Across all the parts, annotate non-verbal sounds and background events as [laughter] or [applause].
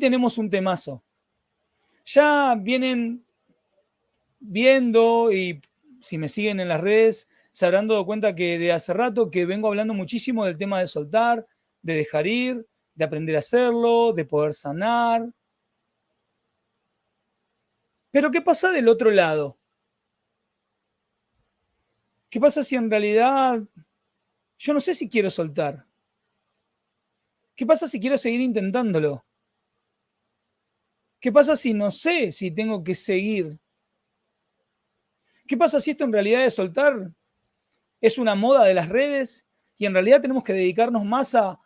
Tenemos un temazo. Ya vienen viendo y si me siguen en las redes se habrán dado cuenta que de hace rato que vengo hablando muchísimo del tema de soltar, de dejar ir, de aprender a hacerlo, de poder sanar. Pero ¿qué pasa del otro lado? ¿Qué pasa si en realidad yo no sé si quiero soltar? ¿Qué pasa si quiero seguir intentándolo? ¿Qué pasa si no sé si tengo que seguir? ¿Qué pasa si esto en realidad de soltar es una moda de las redes y en realidad tenemos que dedicarnos más a,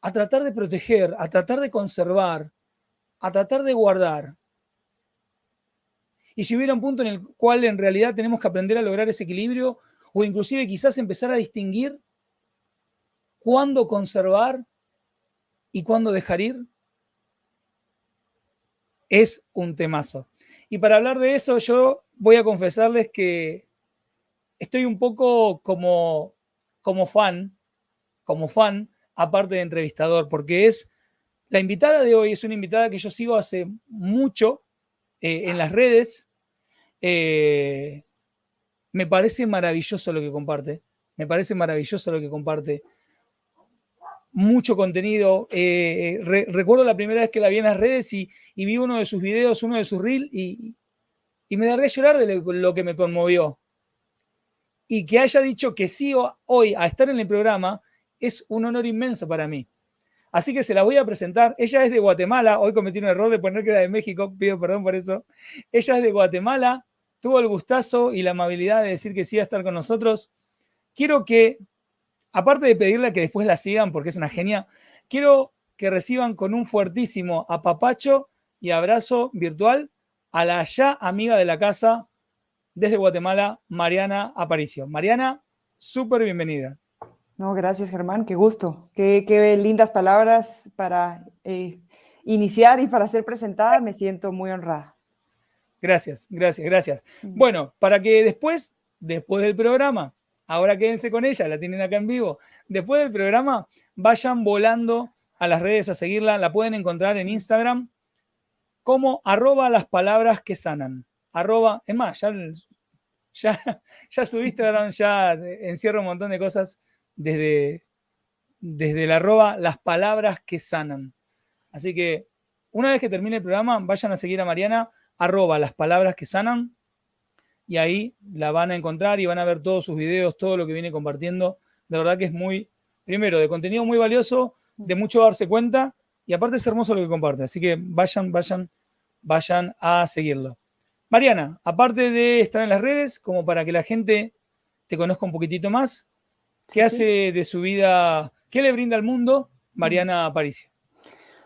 a tratar de proteger, a tratar de conservar, a tratar de guardar? Y si hubiera un punto en el cual en realidad tenemos que aprender a lograr ese equilibrio o inclusive quizás empezar a distinguir cuándo conservar y cuándo dejar ir es un temazo. Y para hablar de eso, yo voy a confesarles que estoy un poco como, como fan, como fan, aparte de entrevistador, porque es la invitada de hoy, es una invitada que yo sigo hace mucho eh, en las redes. Eh, me parece maravilloso lo que comparte, me parece maravilloso lo que comparte mucho contenido. Eh, recuerdo la primera vez que la vi en las redes y, vi uno de sus videos, uno de sus reels, y, me daré a llorar de lo, que me conmovió. Y que haya dicho que sí hoy a estar en el programa es un honor inmenso para mí. Así que se la voy a presentar. Ella es de Guatemala. Hoy cometí un error de poner que era de México. Pido perdón por eso. Ella es de Guatemala. Tuvo el gustazo y la amabilidad de decir que sí a estar con nosotros. Quiero que aparte de pedirle que después la sigan porque es una genia, quiero que reciban con un fuertísimo apapacho y abrazo virtual a la ya amiga de la casa desde Guatemala, Mariana Aparicio. Mariana, súper bienvenida. No, gracias Germán, qué gusto. Qué, lindas palabras para eh, iniciar y para ser presentada. Me siento muy honrada. Gracias, gracias, gracias. Mm. Bueno, para que después, después del programa, ahora quédense con ella, la tienen acá en vivo. Después del programa, vayan volando a las redes a seguirla, la pueden encontrar en Instagram como arroba las palabras que sanan. Es más, ya, ya, ya su Instagram ya encierra un montón de cosas desde, desde el las palabras que sanan. Así que una vez que termine el programa, vayan a seguir a Mariana, arroba las palabras que sanan y ahí la van a encontrar y van a ver todos sus videos, todo lo que viene compartiendo. De verdad que es muy, primero, de contenido muy valioso, de mucho darse cuenta y aparte es hermoso lo que comparte. Así que vayan, vayan, vayan a seguirlo. Mariana, aparte de estar en las redes, como para que la gente te conozca un poquitito más, ¿qué hace de su vida, qué le brinda al mundo Mariana Aparicio?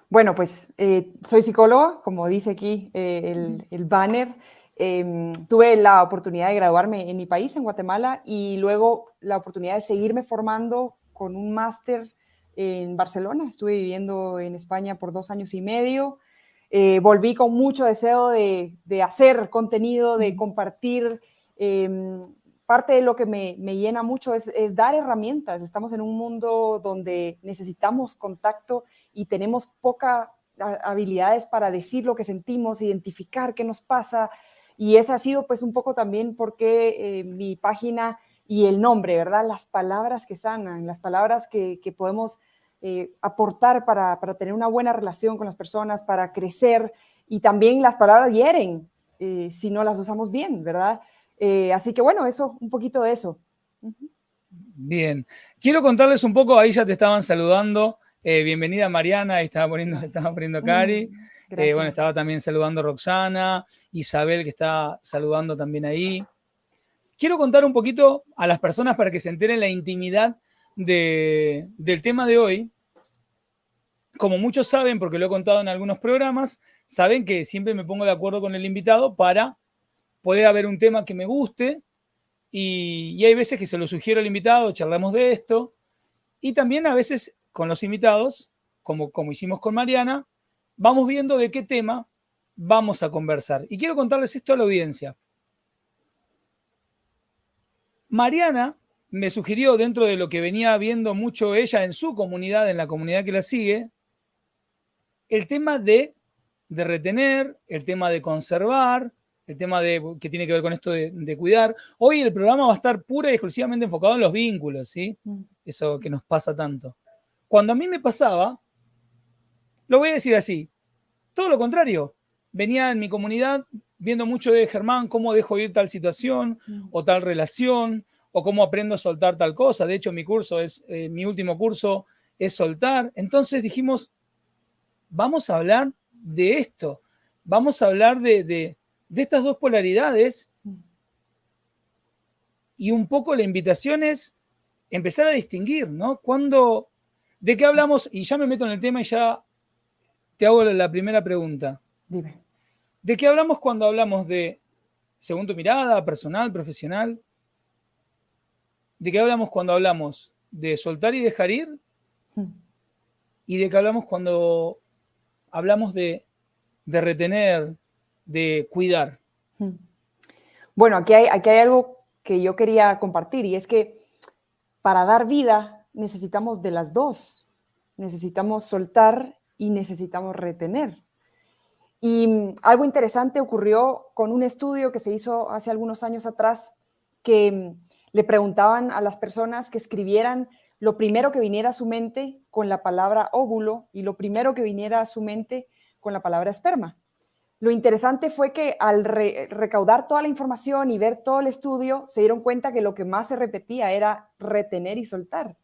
Bueno, pues eh, soy psicóloga, como dice aquí eh, el, el banner. Em, tuve la oportunidad de graduarme en mi país, en Guatemala, y luego la oportunidad de seguirme formando con un máster en Barcelona. Estuve viviendo en España por dos años y medio. Eh, volví con mucho deseo de, hacer contenido, de compartir. Em, parte de lo que me, llena mucho es, es, dar herramientas. Estamos en un mundo donde necesitamos contacto y tenemos pocas habilidades para decir lo que sentimos, identificar qué nos pasa, y ese ha sido pues un poco también porque eh, mi página y el nombre, ¿verdad? Las palabras que sanan, las palabras que, podemos eh, aportar para, tener una buena relación con las personas, para crecer y también las palabras hieren eh, si no las usamos bien, ¿verdad? así que bueno, eso, un poquito de eso. Bien, quiero contarles un poco, ahí ya te estaban saludando. bienvenida Mariana, ahí estaba poniendo, [laughs] estaba poniendo Cari. Eh, bueno, estaba también saludando Roxana, Isabel que está saludando también ahí. Quiero contar un poquito a las personas para que se enteren la intimidad del tema de hoy. como muchos saben, porque lo he contado en algunos programas, saben que siempre me pongo de acuerdo con el invitado para poder haber un tema que me guste y, hay veces que se lo sugiero al invitado, charlamos de esto y también a veces con los invitados, como, como hicimos con Mariana, vamos viendo de qué tema vamos a conversar. Y quiero contarles esto a la audiencia. Mariana me sugirió dentro de lo que venía viendo mucho ella en su comunidad, en la comunidad que la sigue, el tema de, de retener, el tema de conservar, el tema de, que tiene que ver con esto de, cuidar. Hoy el programa va a estar pura y exclusivamente enfocado en los vínculos, ¿sí? Mm. Eso que nos pasa tanto. Cuando a mí me pasaba, lo voy a decir así, todo lo contrario. Venía en mi comunidad viendo mucho de Germán, cómo dejo ir tal situación mm. o tal relación, o cómo aprendo a soltar tal cosa. De hecho, mi curso es, eh, mi último curso es soltar. Entonces dijimos, vamos a hablar de esto, vamos a hablar de, de estas dos polaridades y un poco la invitación es empezar a distinguir, ¿no? Cuando, ¿de qué hablamos? Y ya me meto en el tema y ya te hago la primera pregunta. Dime. ¿De qué hablamos cuando hablamos de, según tu mirada, personal, profesional? ¿De qué hablamos cuando hablamos de soltar y dejar ir? Hmm. ¿Y de qué hablamos cuando hablamos de, de retener, de cuidar? Hmm. Bueno, aquí hay, aquí hay algo que yo quería compartir y es que para dar vida necesitamos de las dos. Necesitamos soltar y necesitamos retener. Y mm, algo interesante ocurrió con un estudio que se hizo hace algunos años atrás que mm, le preguntaban a las personas que escribieran lo primero que viniera a su mente con la palabra óvulo y lo primero que viniera a su mente con la palabra esperma. Lo interesante fue que al recaudar toda la información y ver todo el estudio, se dieron cuenta que lo que más se repetía era retener y soltar.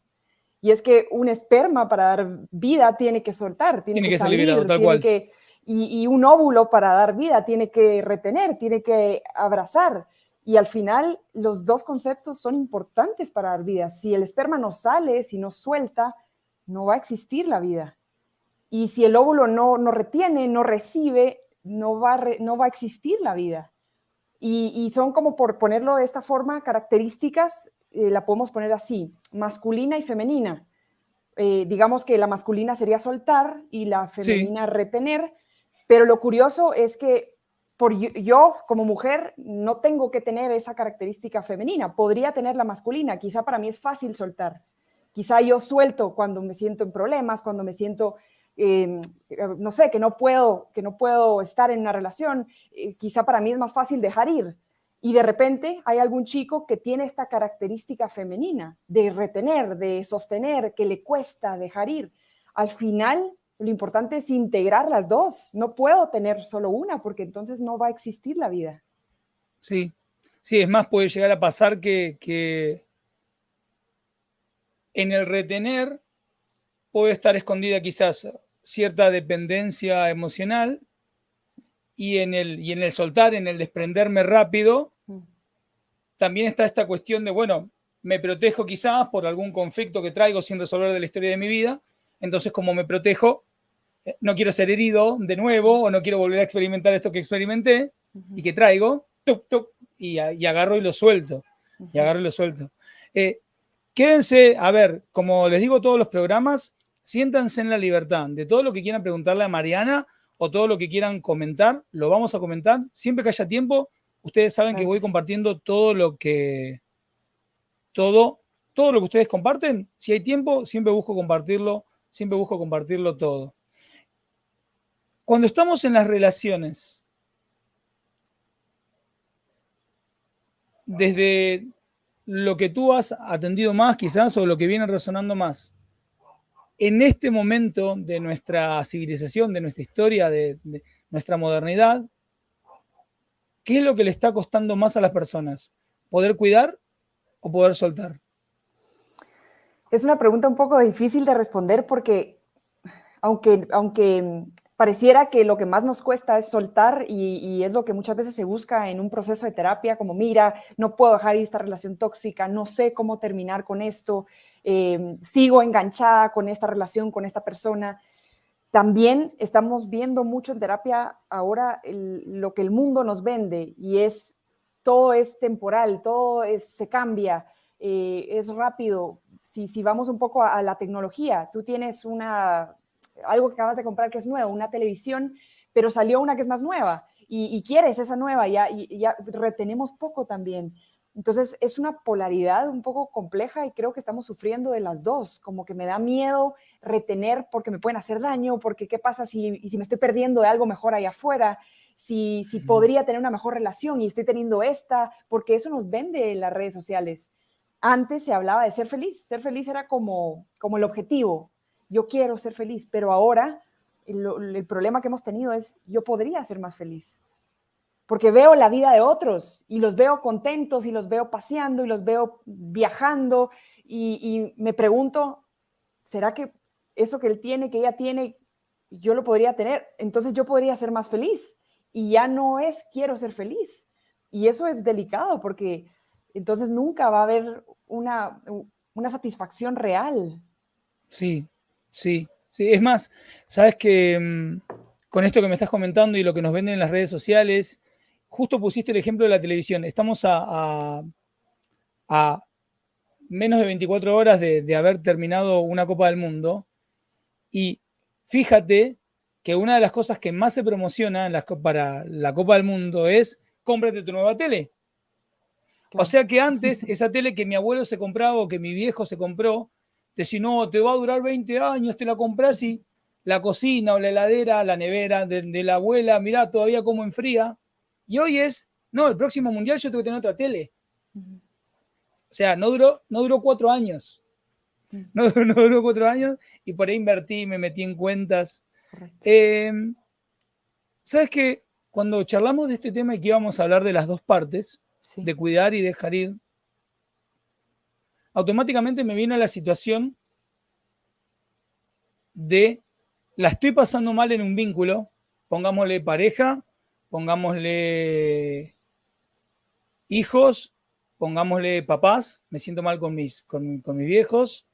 Y es que un esperma para dar vida tiene que soltar, tiene, que, salir, tiene que, y, y, un óvulo para dar vida tiene que retener, tiene que abrazar. Y al final los dos conceptos son importantes para dar vida. Si el esperma no sale, si no suelta, no va a existir la vida. Y si el óvulo no, no retiene, no recibe, no va, no va a existir la vida. Y, son como, por ponerlo de esta forma, características, eh, la podemos poner así, masculina y femenina. Eh, digamos que la masculina sería soltar y la femenina retener, pero lo curioso es que por yo, como mujer no tengo que tener esa característica femenina, podría tener la masculina, quizá para mí es fácil soltar, quizá yo suelto cuando me siento en problemas, cuando me siento Em, no sé, que no puedo, que no puedo estar en una relación, eh, quizá para mí es más fácil dejar ir. Y de repente hay algún chico que tiene esta característica femenina de retener, de sostener, que le cuesta dejar ir. Al final, lo importante es integrar las dos. No puedo tener solo una porque entonces no va a existir la vida. Sí, sí, es más, puede llegar a pasar que, que en el retener puede estar escondida quizás cierta dependencia emocional y en el, y en el soltar, en el desprenderme rápido, mm. también está esta cuestión de, bueno, me protejo quizás por algún conflicto que traigo sin resolver de la historia de mi vida, entonces como me protejo, eh, no quiero ser herido de nuevo o no quiero volver a experimentar esto que experimenté y que traigo, y, agarro y lo suelto, y agarro y lo suelto. Eh, quédense, a ver, como les digo todos los programas, siéntanse en la libertad de todo lo que quieran preguntarle a Mariana o todo lo que quieran comentar, lo vamos a comentar. Siempre que haya tiempo, ustedes saben que voy compartiendo todo lo que todo todo lo que ustedes comparten. Si hay tiempo, siempre busco compartirlo, siempre busco compartirlo todo. Cuando estamos en las relaciones, desde lo que tú has atendido más quizás o lo que viene resonando más, en este momento de nuestra civilización, de nuestra historia, de, nuestra modernidad, ¿qué es lo que le está costando más a las personas? ¿Poder cuidar o poder soltar? Es una pregunta un poco difícil de responder porque aunque, aunque pareciera que lo que más nos cuesta es soltar y, es lo que muchas veces se busca en un proceso de terapia, como mira, no puedo dejar esta relación tóxica, no sé cómo terminar con esto, Em, sigo enganchada con esta relación, con esta persona. también estamos viendo mucho en terapia ahora lo que el mundo nos vende y es todo es temporal, todo se cambia, eh, es rápido. Si, si vamos un poco a, la tecnología, tú tienes una, algo que acabas de comprar que es nuevo, una televisión, pero salió una que es más nueva y, quieres esa nueva, ya, y ya retenemos poco también. Entonces es una polaridad un poco compleja y creo que estamos sufriendo de las dos, como que me da miedo retener porque me pueden hacer daño, porque qué pasa si, si me estoy perdiendo de algo mejor allá afuera, si, si podría tener una mejor relación y estoy teniendo esta, porque eso nos vende en las redes sociales. Antes se hablaba de ser feliz, ser feliz era como, como el objetivo, yo quiero ser feliz, pero ahora el problema que hemos tenido es yo podría ser más feliz porque veo la vida de otros y los veo contentos y los veo paseando y los veo viajando y, me pregunto, ¿será que eso que él tiene, que ella tiene, yo lo podría tener? Entonces yo podría ser más feliz y ya no es quiero ser feliz. Y eso es delicado porque entonces nunca va a haber una, una satisfacción real. Sí, sí, sí. Es más, sabes que mm, con esto que me estás comentando y lo que nos venden en las redes sociales justo pusiste el ejemplo de la televisión. Estamos a, menos de 24 horas de, haber terminado una Copa del Mundo. Y fíjate que una de las cosas que más se promociona para la Copa del Mundo es cómprate tu nueva tele. O sea que antes [laughs] esa tele que mi abuelo se compraba o que mi viejo se compró, decía, no, te va a durar 20 años, te la compras y la cocina o la heladera, la nevera de, de la abuela, mirá, todavía como enfría. Y hoy es, no, el próximo mundial yo tengo que tener otra tele. O sea, no duró, no duró cuatro años. [laughs] No, duró cuatro años y por ahí invertí, me metí en cuentas. Em, ¿Sabes qué? Cuando charlamos de este tema y que íbamos a hablar de las dos partes, de cuidar y dejar ir, automáticamente me vino la situación de la estoy pasando mal en un vínculo, pongámosle pareja pongámosle hijos, pongámosle papás, me siento mal con mis, con, mis viejos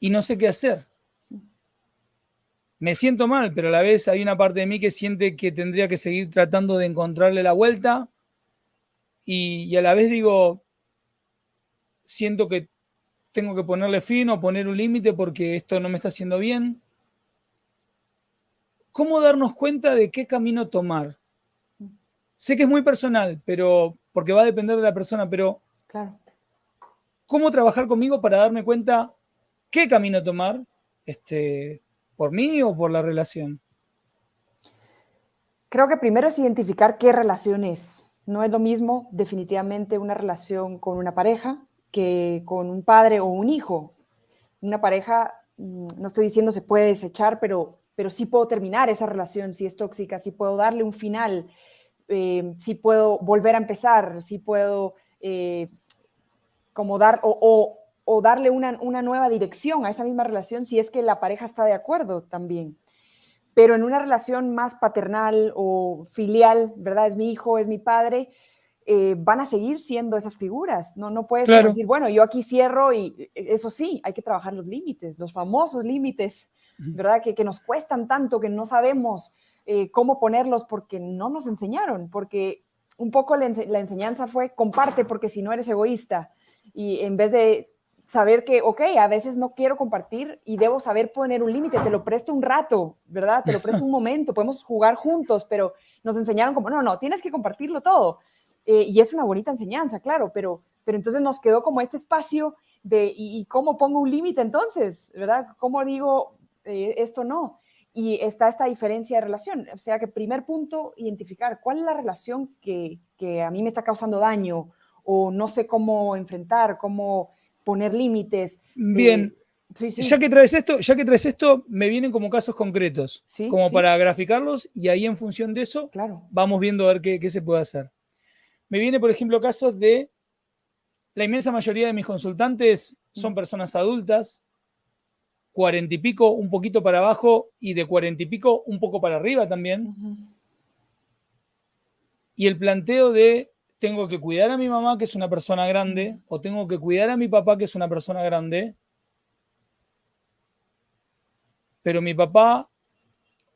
y no sé qué hacer. Me siento mal, pero a la vez hay una parte de mí que siente que tendría que seguir tratando de encontrarle la vuelta y, y a la vez digo, siento que tengo que ponerle fin o poner un límite porque esto no me está haciendo bien. ¿Cómo darnos cuenta de qué camino tomar? Sé que es muy personal, pero porque va a depender de la persona, pero ¿cómo trabajar conmigo para darme cuenta qué camino tomar? Este, ¿Por mí o por la relación? Creo que primero es identificar qué relación es. No es lo mismo definitivamente una relación con una pareja que con un padre o un hijo. Una pareja, mm, no estoy diciendo se puede desechar, pero pero sí puedo terminar esa relación si es tóxica, sí puedo darle un final, eh, sí puedo volver a empezar, sí puedo eh, como dar o, darle una, nueva dirección a esa misma relación si es que la pareja está de acuerdo también. Pero en una relación más paternal o filial, ¿verdad? Es mi hijo, es mi padre, eh, van a seguir siendo esas figuras. No, no puedes decir, bueno, yo aquí cierro y eso sí, hay que trabajar los límites, los famosos límites ¿verdad? Que, nos cuestan tanto, que no sabemos eh, cómo ponerlos porque no nos enseñaron, porque un poco la, enseñanza fue comparte porque si no eres egoísta y en vez de saber que, ok, a veces no quiero compartir y debo saber poner un límite, te lo presto un rato, ¿verdad? Te lo presto un [laughs] momento, podemos jugar juntos, pero nos enseñaron como, no, no, tienes que compartirlo todo. Eh, y es una bonita enseñanza, claro, pero, pero entonces nos quedó como este espacio de, ¿y, y cómo pongo un límite entonces? ¿Verdad? ¿Cómo digo, eh, esto no. Y está esta diferencia de relación. O sea que primer punto, identificar cuál es la relación que, a mí me está causando daño o no sé cómo enfrentar, cómo poner límites. Bien. Eh, ya que traes esto, ya que traes esto, me vienen como casos concretos, como para graficarlos y ahí en función de eso claro. vamos viendo a ver qué, qué, se puede hacer. Me viene, por ejemplo, casos de la inmensa mayoría de mis consultantes son personas adultas, cuarenta y pico, un poquito para abajo y de cuarenta y pico un poco para arriba también. Y el planteo de tengo que cuidar a mi mamá, que es una persona grande, o tengo que cuidar a mi papá, que es una persona grande. pero mi papá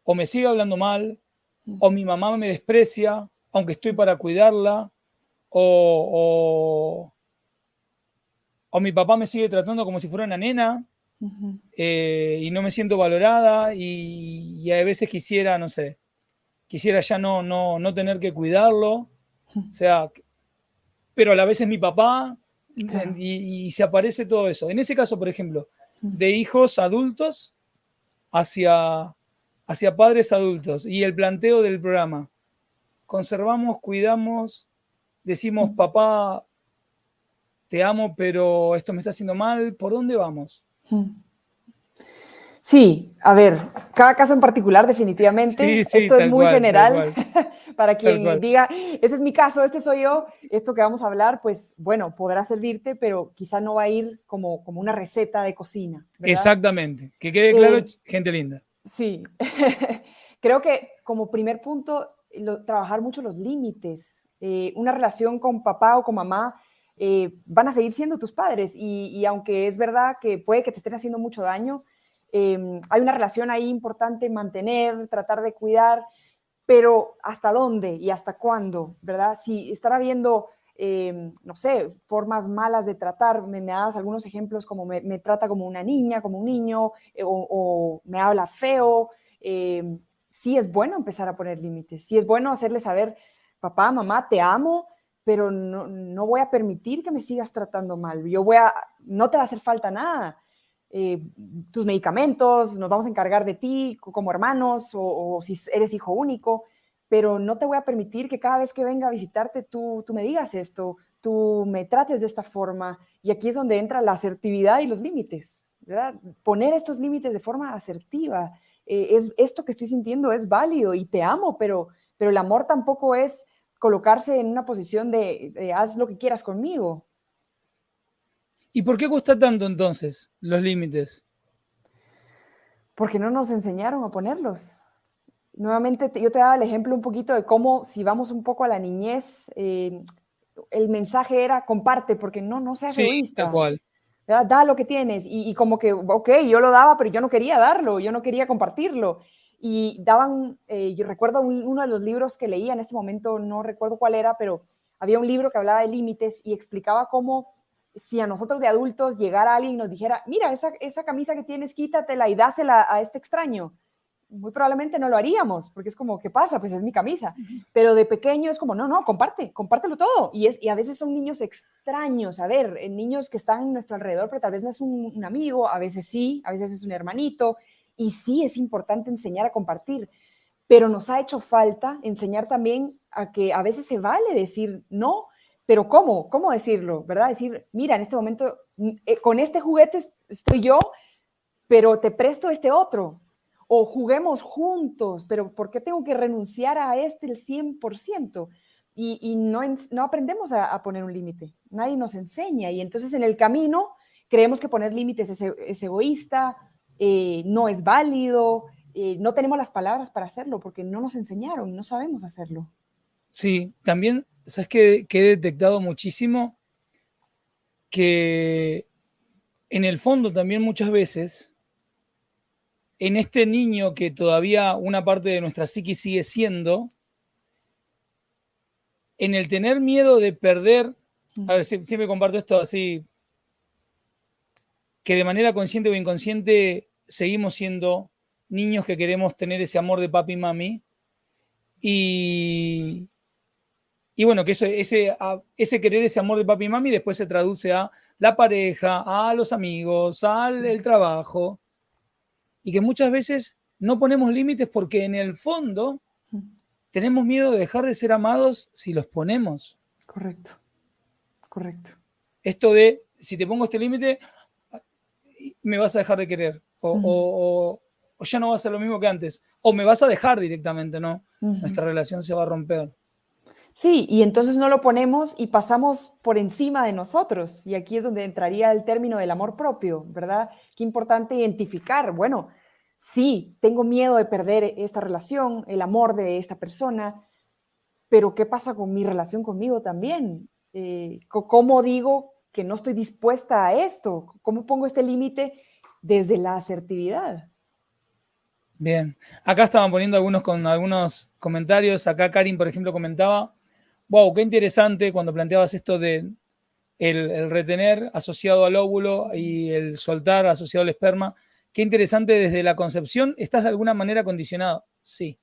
o me sigue hablando mal, o mi mamá me desprecia, aunque estoy para cuidarla, o, o, mi papá me sigue tratando como si fuera una nena eh, y no me siento valorada y, a veces quisiera, no sé, quisiera ya no, no, no tener que cuidarlo, o sea, pero a la vez es mi papá y, y se aparece todo eso. En ese caso, por ejemplo, de hijos adultos hacia, hacia padres adultos y el planteo del programa. Conservamos, cuidamos, decimos, papá, te amo, pero esto me está haciendo mal, ¿por dónde vamos? Sí, a ver, cada caso en particular definitivamente. esto es muy general [laughs] para quien diga, ese es mi caso, este soy yo, esto que vamos a hablar, pues bueno, podrá servirte, pero quizá no va a ir como, como una receta de cocina. Exactamente, que quede claro, eh, gente linda. Sí, [laughs] creo que como primer punto, trabajar mucho los límites. Eh, una relación con papá o con mamá eh, van a seguir siendo tus padres y aunque es verdad que puede que te estén haciendo mucho daño, Em, hay una relación ahí importante mantener, tratar de cuidar, pero ¿hasta dónde y hasta cuándo? ¿Verdad? Si estar habiendo, em, no sé, formas malas de tratar, me, das algunos ejemplos como me, trata como una niña, como un niño, eh, o, me habla feo, em, sí es bueno empezar a poner límites, sí es bueno hacerle saber, papá, mamá, te amo, pero no, no voy a permitir que me sigas tratando mal, yo voy a, no te va a hacer falta nada eh, tus medicamentos, nos vamos a encargar de ti como hermanos o, si eres hijo único, pero no te voy a permitir que cada vez que venga a visitarte tú, tú me digas esto, tú me trates de esta forma. Y aquí es donde entra la asertividad y los límites. Poner estos límites de forma asertiva. Eh, es, esto que estoy sintiendo es válido y te amo, pero, pero el amor tampoco es colocarse en una posición de haz lo que quieras conmigo. ¿Y por qué cuesta tanto entonces los límites? Porque no nos enseñaron a ponerlos. Nuevamente, yo te daba el ejemplo un poquito de cómo, si vamos un poco a la niñez, eh, el mensaje era comparte, porque no, no seas sí, Cual. Da lo que tienes. Y, como que, ok, yo lo daba, pero yo no quería darlo, yo no quería compartirlo. Y daban, eh, yo recuerdo uno de los libros que leía en este momento, no recuerdo cuál era, pero había un libro que hablaba de límites y explicaba cómo si a nosotros de adultos llegara alguien y nos dijera, mira, esa, esa camisa que tienes, quítatela y dásela a este extraño, muy probablemente no lo haríamos, porque es como, ¿qué pasa? Pues es mi camisa. Pero de pequeño es como, no, no, comparte, compártelo todo. Y, es, y a veces son niños extraños, a ver, eh, niños que están en nuestro alrededor, pero tal vez no es un, un, amigo, a veces sí, a veces es un hermanito. Y sí es importante enseñar a compartir, pero nos ha hecho falta enseñar también a que a veces se vale decir no, pero ¿cómo? ¿Cómo decirlo? ¿Verdad? Decir, mira, en este momento, mm, eh, con este juguete estoy yo, pero te presto este otro. O juguemos juntos, pero ¿por qué tengo que renunciar a este el 100%? Y, y no, no aprendemos a, poner un límite. Nadie nos enseña. Y entonces en el camino creemos que poner límites es, egoísta, eh, no es válido, eh, no tenemos las palabras para hacerlo porque no nos enseñaron no sabemos hacerlo. Sí, también ¿sabes que, he detectado muchísimo? Que en el fondo también muchas veces, en este niño que todavía una parte de nuestra psique sigue siendo, en el tener miedo de perder, a ver, siempre comparto esto así, que de manera consciente o inconsciente seguimos siendo niños que queremos tener ese amor de papi y mami. Y, y bueno, que ese, ese querer, ese amor de papi y mami después se traduce a la pareja, a los amigos, al trabajo. Y que muchas veces no ponemos límites porque en el fondo tenemos miedo de dejar de ser amados si los ponemos. Correcto, correcto. Esto de, si te pongo este límite, me vas a dejar de querer. O, ya no va a ser lo mismo que antes. O me vas a dejar directamente, ¿no? Nuestra relación se va a romper. Sí, y entonces no lo ponemos y pasamos por encima de nosotros. Y aquí es donde entraría el término del amor propio, ¿verdad? Qué importante identificar, bueno, sí, tengo miedo de perder esta relación, el amor de esta persona, pero ¿qué pasa con mi relación conmigo también? Eh, ¿Cómo digo que no estoy dispuesta a esto? ¿Cómo pongo este límite desde la asertividad? Bien. Acá estaban poniendo algunos con algunos comentarios. Acá Karin, por ejemplo, comentaba, wow, qué interesante cuando planteabas esto de el, retener asociado al óvulo y el soltar asociado al esperma. Qué interesante desde la concepción. ¿Estás de alguna manera condicionado? Sí.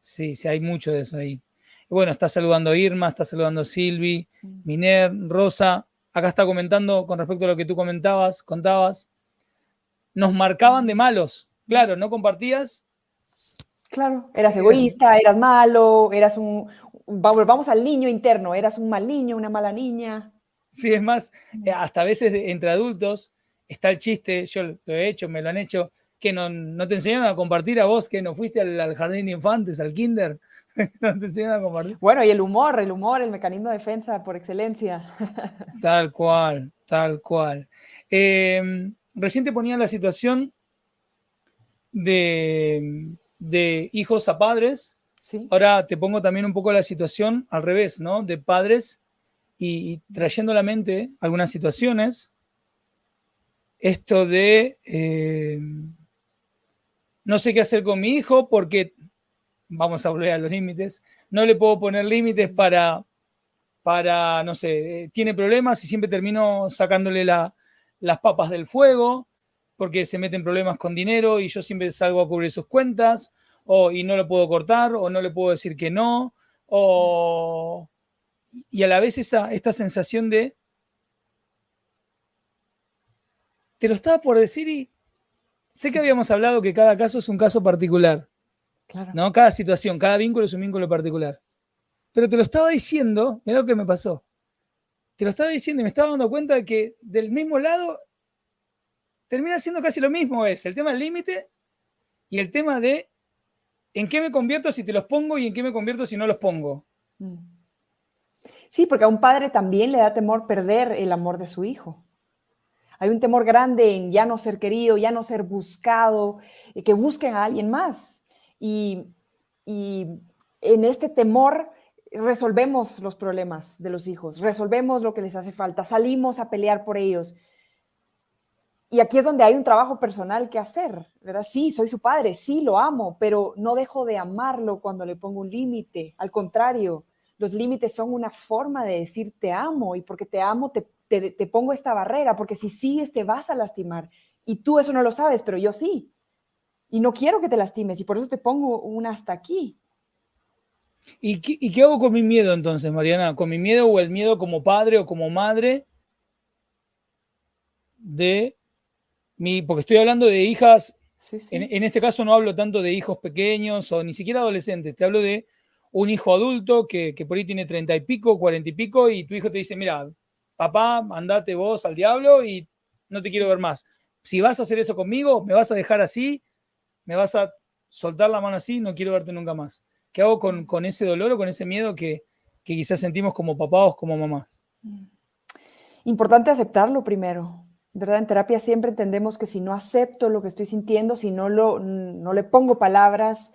Sí, sí, hay mucho de eso ahí. Bueno, está saludando Irma, está saludando Silvi, Miner, Rosa. Acá está comentando con respecto a lo que tú comentabas, contabas. Nos marcaban de malos. Claro, no compartías. Claro, eras egoísta, eras malo, eras un, vamos al niño interno, eras un mal niño, una mala niña. Sí, es más, eh, hasta a veces entre adultos está el chiste, yo lo he hecho, me lo han hecho, que no, no te enseñaron a compartir a vos, que no fuiste al, jardín de infantes, al kinder, [laughs] no te a compartir. Bueno, y el humor, el humor, el mecanismo de defensa por excelencia. [laughs] Tal cual, tal cual. Eh, recién te ponía la situación de, de hijos a padres Ahora te pongo también un poco la situación al revés, ¿no? De padres y, trayendo a la mente algunas situaciones. Esto de eh, no sé qué hacer con mi hijo porque, vamos a volver a los límites, no le puedo poner límites para, para, no sé, eh, tiene problemas y siempre termino sacándole las papas del fuego porque se meten problemas con dinero y yo siempre salgo a cubrir sus cuentas o y no lo puedo cortar, o no le puedo decir que no, o... Y a la vez esa, esta sensación de... Te lo estaba por decir y sé que habíamos hablado que cada caso es un caso particular. ¿No? Cada situación, cada vínculo es un vínculo particular. Pero te lo estaba diciendo, mira lo que me pasó. Te lo estaba diciendo y me estaba dando cuenta de que del mismo lado termina siendo casi lo mismo. Es el tema del límite y el tema de ¿en qué me convierto si te los pongo y en qué me convierto si no los pongo? Mm. Sí, porque a un padre también le da temor perder el amor de su hijo. Hay un temor grande en ya no ser querido, ya no ser buscado, eh, que busquen a alguien más. Y, en este temor resolvemos los problemas de los hijos, resolvemos lo que les hace falta, salimos a pelear por ellos. Y aquí es donde hay un trabajo personal que hacer, ¿verdad? Sí, soy su padre, sí, lo amo, pero no dejo de amarlo cuando le pongo un límite. Al contrario, los límites son una forma de decir te amo y porque te amo te, pongo esta barrera, porque si sigues te vas a lastimar. Y tú eso no lo sabes, pero yo sí. Y no quiero que te lastimes y por eso te pongo un hasta aquí. ¿Y qué, ¿Y qué hago con mi miedo entonces, Mariana? ¿Con mi miedo o el miedo como padre o como madre de porque estoy hablando de hijas, En, este caso no hablo tanto de hijos pequeños o ni siquiera adolescentes, te hablo de un hijo adulto que, por ahí tiene treinta y pico, cuarenta y pico, y tu hijo te dice, mira, papá, andate vos al diablo y no te quiero ver más. Si vas a hacer eso conmigo, me vas a dejar así, me vas a soltar la mano así, no quiero verte nunca más. ¿Qué hago con, con ese dolor o con ese miedo que, que quizás sentimos como papás o como mamás? Importante aceptarlo primero, ¿verdad? En terapia siempre entendemos que si no acepto lo que estoy sintiendo, si no, lo, no le pongo palabras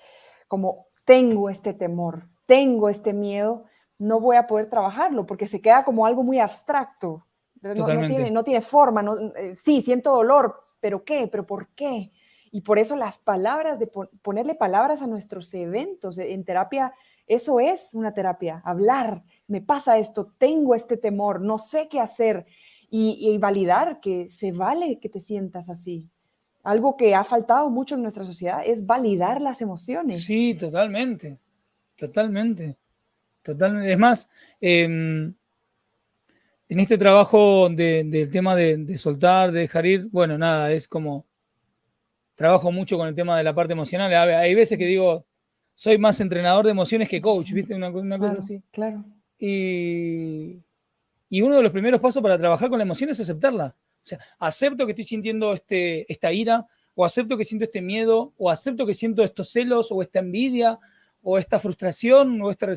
como tengo este temor, tengo este miedo, no voy a poder trabajarlo porque se queda como algo muy abstracto. No, tiene, no, tiene, forma. No, eh, sí, siento dolor, pero ¿qué? ¿Pero por qué? Y por eso las palabras, de ponerle palabras a nuestros eventos en terapia, eso es una terapia, hablar, me pasa esto, tengo este temor, no sé qué hacer y, validar que se vale que te sientas así. Algo que ha faltado mucho en nuestra sociedad es validar las emociones. Sí, totalmente, totalmente, totalmente. Es más, em, en este trabajo del tema de, soltar, de dejar ir, bueno, nada, es como, trabajo mucho con el tema de la parte emocional. Hay veces que digo, soy más entrenador de emociones que coach, ¿viste? Una, cosa así. Claro. Y, y uno de los primeros pasos para trabajar con la emoción es aceptarla. O sea, acepto que estoy sintiendo este, esta ira, o acepto que siento este miedo, o acepto que siento estos celos, o esta envidia, o esta frustración, o esta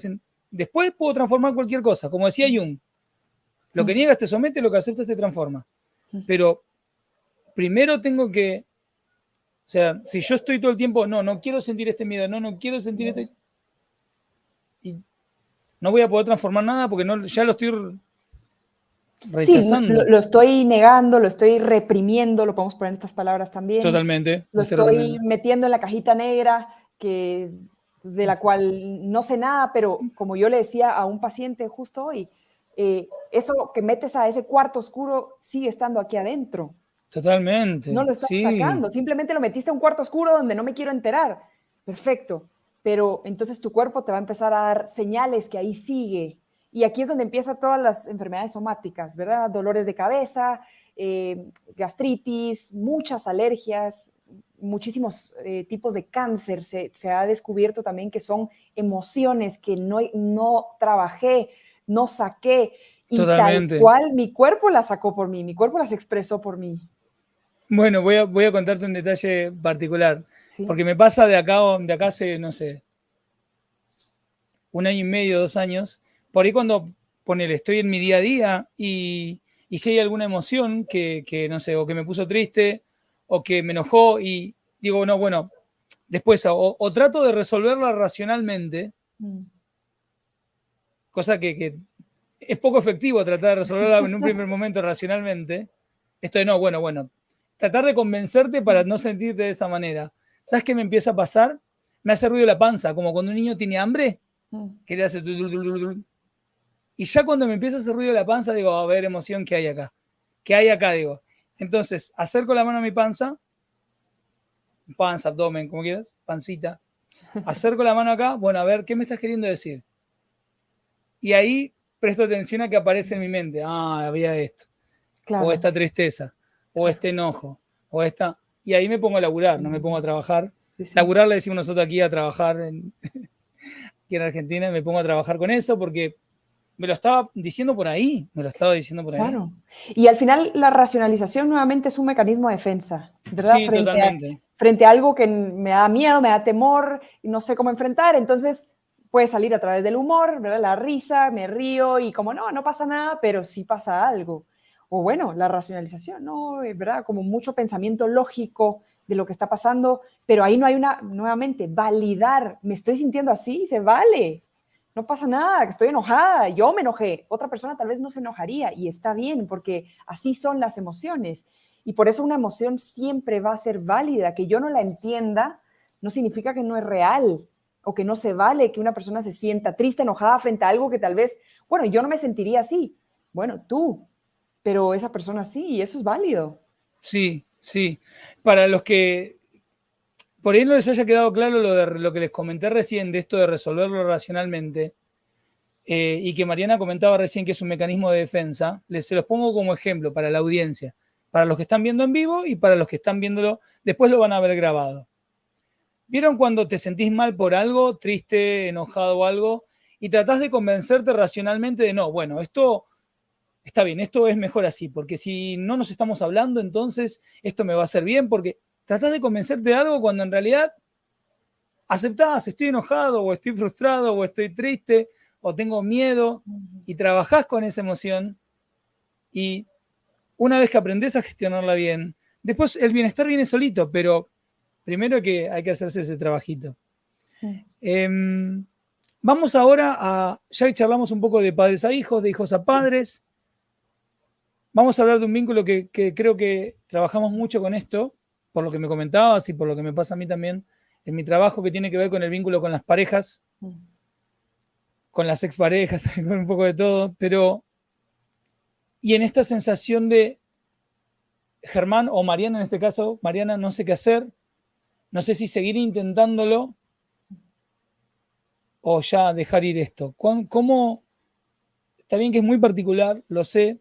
Después puedo transformar cualquier cosa. Como decía Jung, lo que niegas te somete, lo que aceptas te transforma. Pero primero tengo que, o sea, si yo estoy todo el tiempo, no, no quiero sentir este miedo, no, no quiero sentir este... Y no voy a poder transformar nada porque no, ya lo estoy rechazando. Sí, lo, estoy negando, lo estoy reprimiendo, lo podemos poner en estas palabras también. Totalmente. Lo estoy metiendo en la cajita negra que, de la cual no sé nada, pero como yo le decía a un paciente justo hoy, eh, eso que metes a ese cuarto oscuro sigue estando aquí adentro. Totalmente. No lo estás sacando, simplemente lo metiste a un cuarto oscuro donde no me quiero enterar. Perfecto, pero entonces tu cuerpo te va a empezar a dar señales que ahí sigue. Y aquí es donde empiezan todas las enfermedades somáticas, ¿verdad? Dolores de cabeza, eh, gastritis, muchas alergias, muchísimos eh, tipos de cáncer. Se, se, ha descubierto también que son emociones que no, no trabajé, no saqué. Y tal cual mi cuerpo las sacó por mí, mi cuerpo las expresó por mí. Bueno, voy a, voy a contarte un detalle particular. Porque me pasa de acá, de acá hace, no sé, un año y medio, dos años. Por ahí cuando ponele, estoy en mi día a día y, y si hay alguna emoción que, que, no sé, o que me puso triste o que me enojó y digo, no, bueno, después o, trato de resolverla racionalmente, mm. cosa que, que, es poco efectivo tratar de resolverla en un primer momento racionalmente. Esto de no, bueno, bueno, tratar de convencerte para no sentirte de esa manera. ¿Sabes qué me empieza a pasar? Me hace ruido la panza, como cuando un niño tiene hambre, mm. que le hace... Y ya cuando me empieza a hacer ruido la panza, digo, a ver, emoción, ¿qué hay acá? ¿Qué hay acá? Digo. Entonces, acerco la mano a mi panza, panza, abdomen, como quieras, pancita. Acerco la mano acá, bueno, a ver, ¿qué me estás queriendo decir? Y ahí presto atención a que aparece en mi mente, ah, había esto, o esta tristeza, o este enojo, o esta... Y ahí me pongo a laburar, no me pongo a trabajar. Laburar le decimos nosotros aquí a trabajar en, [laughs] aquí en Argentina, me pongo a trabajar con eso porque me lo estaba diciendo por ahí, me lo estaba diciendo por ahí. Claro. Y al final la racionalización nuevamente es un mecanismo de defensa, ¿verdad? Sí, frente totalmente. A, frente a algo que me da miedo, me da temor y no sé cómo enfrentar, entonces puede salir a través del humor, ¿verdad? La risa, me río y como no, no pasa nada, pero sí pasa algo. O bueno, la racionalización, ¿no? ¿Verdad? Como mucho pensamiento lógico de lo que está pasando, pero ahí no hay una, nuevamente, validar, me estoy sintiendo así, se vale, no pasa nada, que estoy enojada, yo me enojé, otra persona tal vez no se enojaría y está bien porque así son las emociones. Y por eso una emoción siempre va a ser válida, que yo no la entienda no significa que no es real o que no se vale que una persona se sienta triste, enojada frente a algo que tal vez, bueno, yo no me sentiría así. Bueno, tú, pero esa persona sí, y eso es válido. Sí, sí. Para los que por ahí no les haya quedado claro lo, de, lo que les comenté recién de esto de resolverlo racionalmente eh, y que Mariana comentaba recién que es un mecanismo de defensa, les se los pongo como ejemplo para la audiencia, para los que están viendo en vivo y para los que están viéndolo, después lo van a ver grabado. ¿Vieron cuando te sentís mal por algo, triste, enojado o algo, y tratás de convencerte racionalmente de no, bueno, esto está bien, esto es mejor así, porque si no nos estamos hablando, entonces esto me va a hacer bien, porque tratás de convencerte de algo cuando en realidad aceptás, estoy enojado o estoy frustrado o estoy triste o tengo miedo y trabajás con esa emoción y una vez que aprendes a gestionarla bien, después el bienestar viene solito, pero primero que hay que hacerse ese trabajito. Em, vamos ahora a, ya charlamos un poco de padres a hijos, de hijos a padres. Vamos a hablar de un vínculo que creo que trabajamos mucho con esto, por lo que me comentabas y por lo que me pasa a mí también en mi trabajo que tiene que ver con el vínculo con las parejas, mm. con las exparejas, [laughs] con un poco de todo, pero y en esta sensación de Germán o Mariana en este caso, Mariana no sé qué hacer, no sé si seguir intentándolo o ya dejar ir esto. ¿Cómo? Está bien que es muy particular, lo sé,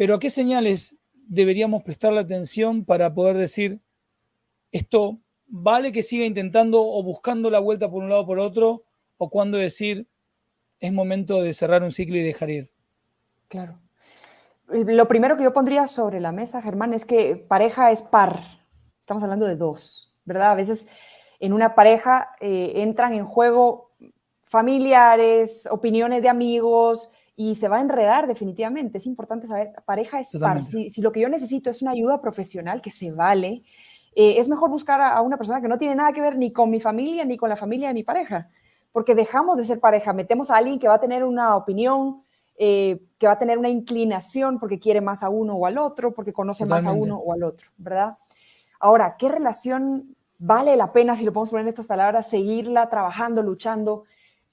pero ¿a qué señales deberíamos prestarle atención para poder decir, esto vale que siga intentando o buscando la vuelta por un lado o por otro, o cuando decir, es momento de cerrar un ciclo y dejar ir? Claro. Lo primero que yo pondría sobre la mesa, Germán, es que pareja es par. Estamos hablando de dos, ¿verdad? A veces en una pareja eh, entran en juego familiares, opiniones de amigos, y se va a enredar definitivamente. Es importante saber, pareja es par. Si, lo que yo necesito es una ayuda profesional que se vale, eh, es mejor buscar a, una persona que no tiene nada que ver ni con mi familia ni con la familia de mi pareja, porque dejamos de ser pareja, metemos a alguien que va a tener una opinión eh, que va a tener una inclinación porque quiere más a uno o al otro, porque conoce más a uno o al otro, ¿verdad? Ahora, ¿qué relación vale la pena, si lo podemos poner en estas palabras, seguirla trabajando, luchando?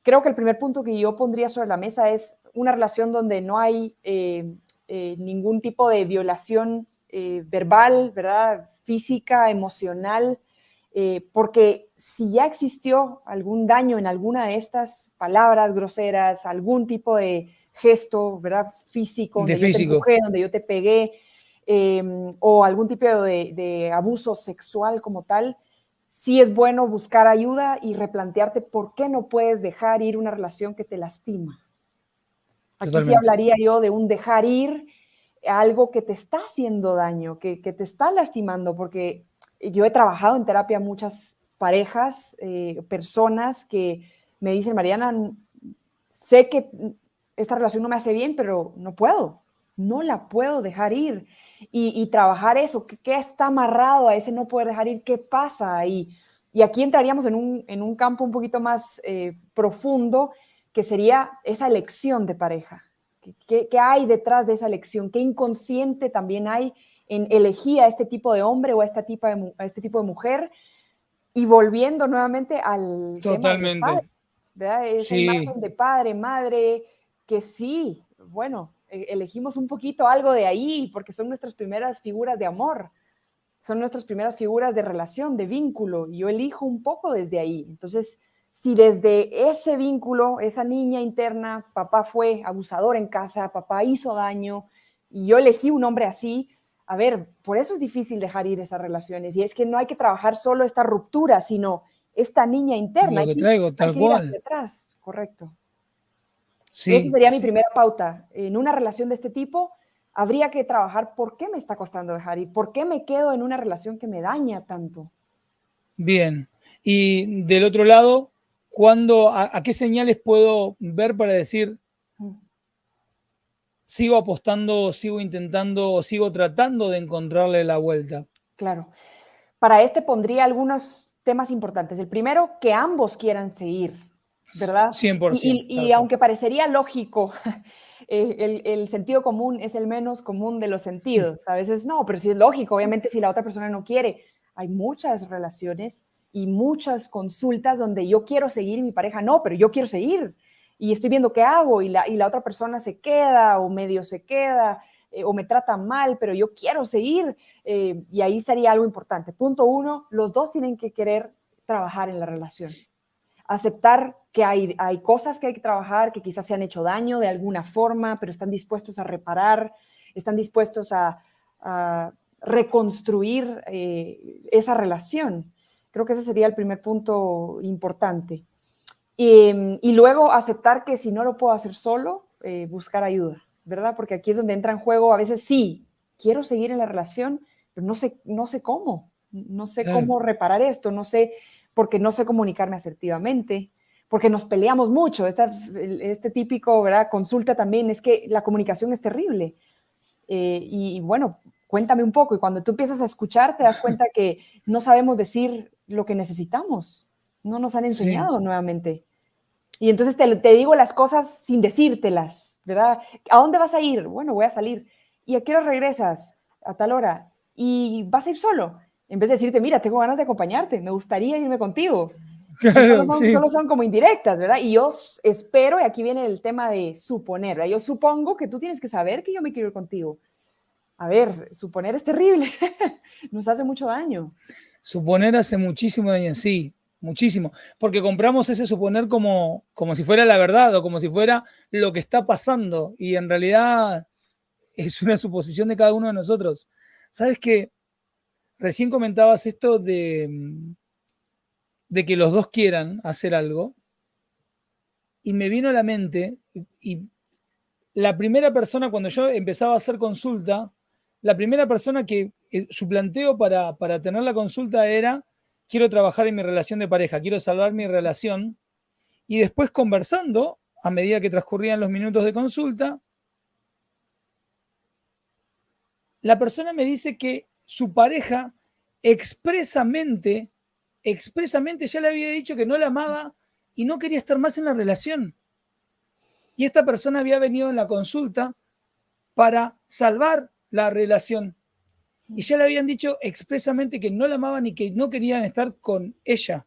Creo que el primer punto que yo pondría sobre la mesa es una relación donde no hay eh, eh, ningún tipo de violación verbal, ¿verdad? Física, emocional, porque si ya existió algún daño en alguna de estas palabras groseras, algún tipo de gesto, ¿verdad? Físico, donde yo te empujé, donde yo te pegué, o algún tipo de, abuso sexual como tal, sí es bueno buscar ayuda y replantearte por qué no puedes dejar ir una relación que te lastima. Aquí sí hablaría yo de un dejar ir algo que te está haciendo daño, que, te está lastimando, porque yo he trabajado en terapia muchas parejas, eh, personas que me dicen, Mariana, sé que esta relación no me hace bien, pero no puedo, no la puedo dejar ir. Y, trabajar eso, ¿qué, está amarrado a ese no poder dejar ir? ¿Qué pasa ahí? Y aquí entraríamos en un, campo un poquito más eh, profundo, que sería esa elección de pareja. ¿Qué, hay detrás de esa elección? ¿Qué inconsciente también hay en elegir a este tipo de hombre o a, esta tipo de, a este tipo de mujer? Y volviendo nuevamente al Totalmente. tema de ¿verdad? Esa imagen de padre, madre, que sí, bueno, elegimos un poquito algo de ahí porque son nuestras primeras figuras de amor, son nuestras primeras figuras de relación, de vínculo, y yo elijo un poco desde ahí. Entonces, si desde ese vínculo, esa niña interna, papá fue abusador en casa, papá hizo daño, y yo elegí un hombre así, a ver, por eso es difícil dejar ir esas relaciones, y es que no hay que trabajar solo esta ruptura, sino esta niña interna. Lo que traigo, tal cual. Detrás, correcto. Esa sería mi primera pauta. En una relación de este tipo, habría que trabajar por qué me está costando dejar y por qué me quedo en una relación que me daña tanto. Bien. Y del otro lado, ¿cuándo, a, qué señales puedo ver para decir, mm. sigo apostando, sigo intentando, sigo tratando de encontrarle la vuelta? Claro. Para este pondría algunos temas importantes. El primero, que ambos quieran seguir. ¿Verdad? 100%. Y, aunque parecería lógico, [laughs] eh, el, sentido común es el menos común de los sentidos. A veces no, pero sí es lógico, obviamente si la otra persona no quiere. Hay muchas relaciones y muchas consultas donde yo quiero seguir y mi pareja no, pero yo quiero seguir. Y estoy viendo qué hago y la, y la otra persona se queda o medio se queda eh, o me trata mal, pero yo quiero seguir. Eh, y ahí sería algo importante. Punto uno, los dos tienen que querer trabajar en la relación aceptar que hay, hay cosas que hay que trabajar, que quizás se han hecho daño de alguna forma, pero están dispuestos a reparar, están dispuestos a, reconstruir eh, esa relación. Creo que ese sería el primer punto importante. Y, luego aceptar que si no lo puedo hacer solo, eh, buscar ayuda, ¿verdad? Porque aquí es donde entra en juego, a veces sí, quiero seguir en la relación, pero no sé, no sé cómo, no sé cómo reparar esto, no sé porque no sé comunicarme asertivamente, porque nos peleamos mucho. este típico, ¿verdad? Consulta también es que la comunicación es terrible. Eh, y bueno, cuéntame un poco. Y cuando tú empiezas a escuchar, te das cuenta que no sabemos decir lo que necesitamos. No nos han enseñado nuevamente. Y entonces te, te, digo las cosas sin decírtelas, ¿verdad? ¿A dónde vas a ir? Bueno, voy a salir. ¿Y a qué hora regresas? A tal hora. ¿Y vas a ir solo? en vez de decirte, mira, tengo ganas de acompañarte, me gustaría irme contigo. Solo, son, como indirectas, ¿verdad? Y yo espero, y aquí viene el tema de suponer, ¿verdad? Yo supongo que tú tienes que saber que yo me quiero ir contigo. A ver, suponer es terrible, [laughs] nos hace mucho daño. Suponer hace muchísimo daño, sí, muchísimo, porque compramos ese suponer como, como si fuera la verdad o como si fuera lo que está pasando y en realidad es una suposición de cada uno de nosotros. ¿Sabes qué? Recién comentabas esto de, mm, de que los dos quieran hacer algo y me vino a la mente y la primera persona cuando yo empezaba a hacer consulta, la primera persona que eh, su planteo para, para tener la consulta era quiero trabajar en mi relación de pareja, quiero salvar mi relación y después conversando a medida que transcurrían los minutos de consulta, la persona me dice que su pareja expresamente, expresamente ya le había dicho que no la amaba y no quería estar más en la relación. Y esta persona había venido en la consulta para salvar la relación. Y ya le habían dicho expresamente que no la amaban y que no querían estar con ella.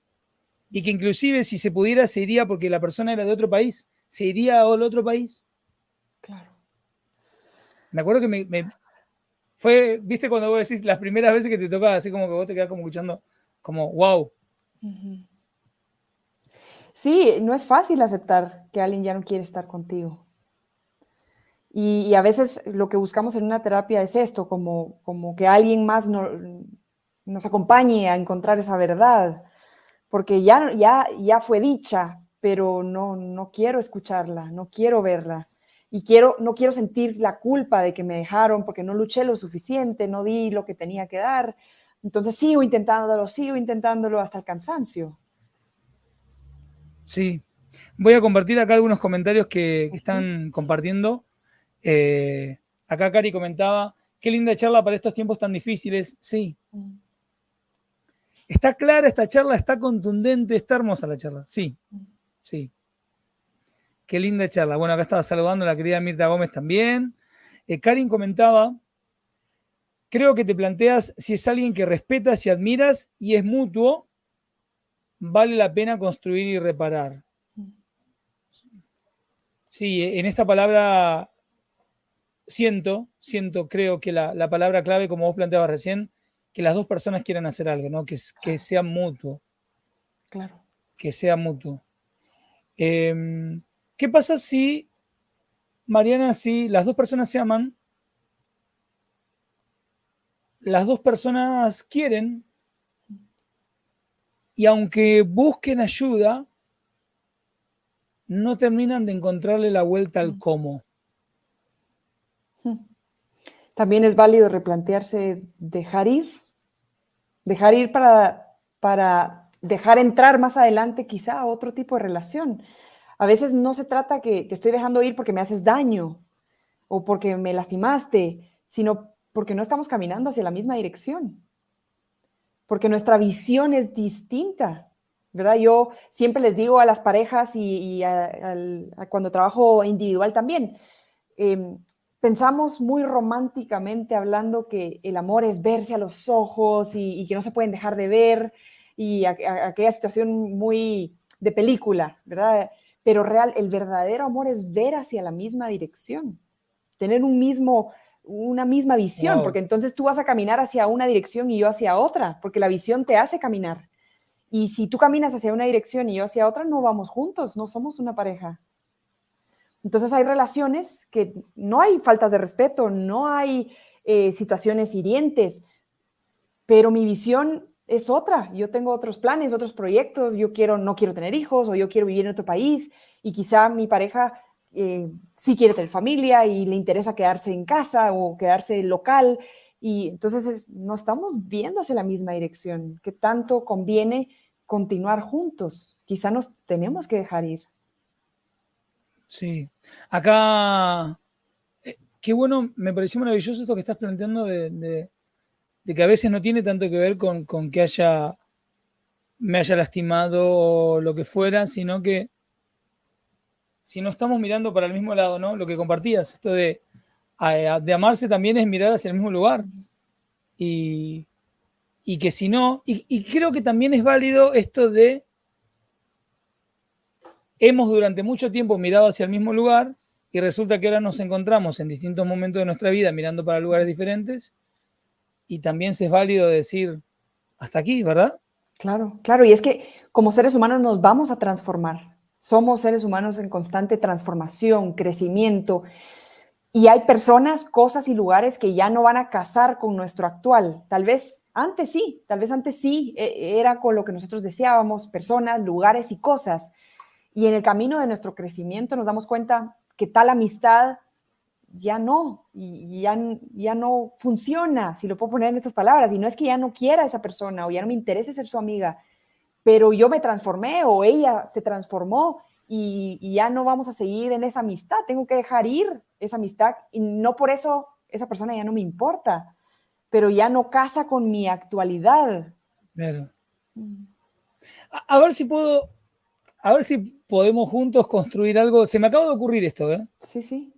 Y que inclusive si se pudiera se iría porque la persona era de otro país, se iría al otro país. Claro. Me acuerdo que me, fue, viste cuando vos decís las primeras veces que te tocaba, así como que vos te quedás como escuchando, como, wow. Sí, no es fácil aceptar que alguien ya no quiere estar contigo. Y, a veces lo que buscamos en una terapia es esto, como, como que alguien más nos acompañe a encontrar esa verdad, porque ya, ya, ya fue dicha, pero no, no quiero escucharla, no quiero verla. Y quiero, no quiero sentir la culpa de que me dejaron porque no luché lo suficiente, no di lo que tenía que dar. Entonces sigo intentándolo, sigo intentándolo hasta el cansancio. Sí. Voy a compartir acá algunos comentarios que, están compartiendo. Eh, acá Cari comentaba, qué linda charla para estos tiempos tan difíciles. Sí. Mm. Está clara esta charla, está contundente, está hermosa la charla. Sí, mm. sí. Qué linda charla. Bueno, acá estaba saludando a la querida Mirta Gómez también. Eh, Karin comentaba, creo que te planteas si es alguien que respetas y admiras y es mutuo, vale la pena construir y reparar. Sí, en esta palabra siento, siento, creo que la, palabra clave, como vos planteabas recién, que las dos personas quieran hacer algo, ¿no? Que, que sea mutuo. Claro. Que sea mutuo. Em, ¿Qué pasa si, Mariana, si las dos personas se aman, las dos personas quieren, y aunque busquen ayuda, no terminan de encontrarle la vuelta al cómo? También es válido replantearse dejar ir, dejar ir para, para dejar entrar más adelante quizá a otro tipo de relación. A veces no se trata que te estoy dejando ir porque me haces daño o porque me lastimaste, sino porque no estamos caminando hacia la misma dirección. Porque nuestra visión es distinta, ¿verdad? Yo siempre les digo a las parejas y, cuando trabajo individual también, em, pensamos muy románticamente hablando que el amor es verse a los ojos y, que no se pueden dejar de ver y aquella situación muy de película, ¿verdad? pero real, el verdadero amor es ver hacia la misma dirección, tener un mismo, una misma visión, porque entonces tú vas a caminar hacia una dirección y yo hacia otra, porque la visión te hace caminar. Y si tú caminas hacia una dirección y yo hacia otra, no vamos juntos, no somos una pareja. Entonces hay relaciones que no hay faltas de respeto, no hay eh, situaciones hirientes, pero mi visión es otra. Yo tengo otros planes, otros proyectos. Yo quiero, no quiero tener hijos o yo quiero vivir en otro país y quizá mi pareja eh, sí quiere tener familia y le interesa quedarse en casa o quedarse local. Y entonces no estamos viendo hacia la misma dirección. ¿Qué tanto conviene continuar juntos? Quizá nos tenemos que dejar ir. Sí. Acá, eh, qué bueno, me pareció maravilloso esto que estás planteando de de que a veces no tiene tanto que ver con, que haya me haya lastimado o lo que fuera, sino que si no estamos mirando para el mismo lado, ¿no? Lo que compartías, esto de, de amarse también es mirar hacia el mismo lugar. Y, que si no, y, y, creo que también es válido esto de, hemos durante mucho tiempo mirado hacia el mismo lugar y resulta que ahora nos encontramos en distintos momentos de nuestra vida mirando para lugares diferentes y también es válido decir hasta aquí, ¿verdad? Claro, claro, y es que como seres humanos nos vamos a transformar. Somos seres humanos en constante transformación, crecimiento, y hay personas, cosas y lugares que ya no van a casar con nuestro actual. Tal vez antes sí, tal vez antes sí e, era con lo que nosotros deseábamos, personas, lugares y cosas. Y en el camino de nuestro crecimiento nos damos cuenta que tal amistad ya no, ya, ya no funciona, si lo puedo poner en estas palabras, y no es que ya no quiera esa persona o ya no me interese ser su amiga, pero yo me transformé o ella se transformó y, ya no vamos a seguir en esa amistad, tengo que dejar ir esa amistad y no por eso esa persona ya no me importa, pero ya no casa con mi actualidad. Claro. A, ver si puedo a ver si podemos juntos construir algo. Se me acaba de ocurrir esto, ¿eh? Sí, sí.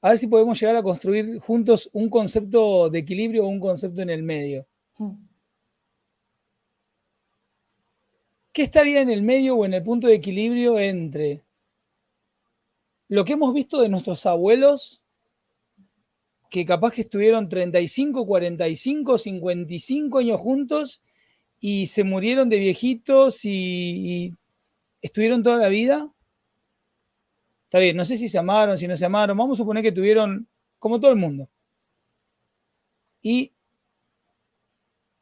A ver si podemos llegar a construir juntos un concepto de equilibrio o un concepto en el medio. Mm. ¿Qué estaría en el medio o en el punto de equilibrio entre lo que hemos visto de nuestros abuelos, que capaz que estuvieron 35, 45, 55 años juntos y se murieron de viejitos y, estuvieron toda la vida? Está bien, no sé si se amaron, si no se amaron, vamos a suponer que tuvieron como todo el mundo. Y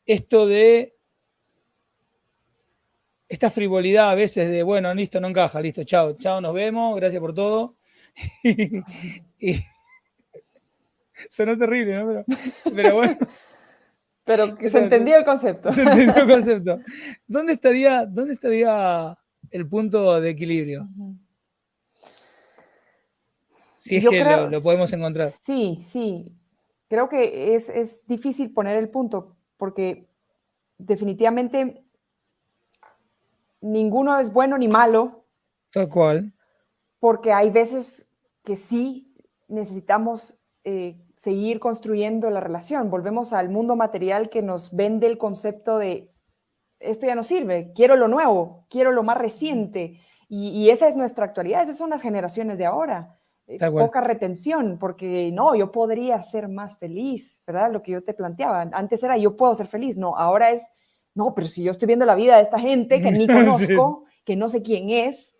esto de esta frivolidad a veces de, bueno, listo, no encaja, listo, chao, chao, nos vemos, gracias por todo. [laughs] y, [laughs] sonó terrible, ¿no? Pero, bueno. [laughs] Pero que se entendía el concepto. Se entendió el concepto. ¿Dónde estaría, dónde estaría el punto de equilibrio? Si es que lo, podemos encontrar. Sí, sí. Creo que es, es difícil poner el punto porque definitivamente ninguno es bueno ni malo. Tal cual. Porque hay veces que sí necesitamos eh, seguir construyendo la relación. Volvemos al mundo material que nos vende el concepto de esto ya no sirve, quiero lo nuevo, quiero lo más reciente. Y, esa es nuestra actualidad, esas son las generaciones de ahora. Eh, poca retención, porque no, yo podría ser más feliz, ¿verdad? Lo que yo te planteaba. Antes era yo puedo ser feliz, no, ahora es no, pero si yo estoy viendo la vida de esta gente que ni [laughs] conozco, que no sé quién es,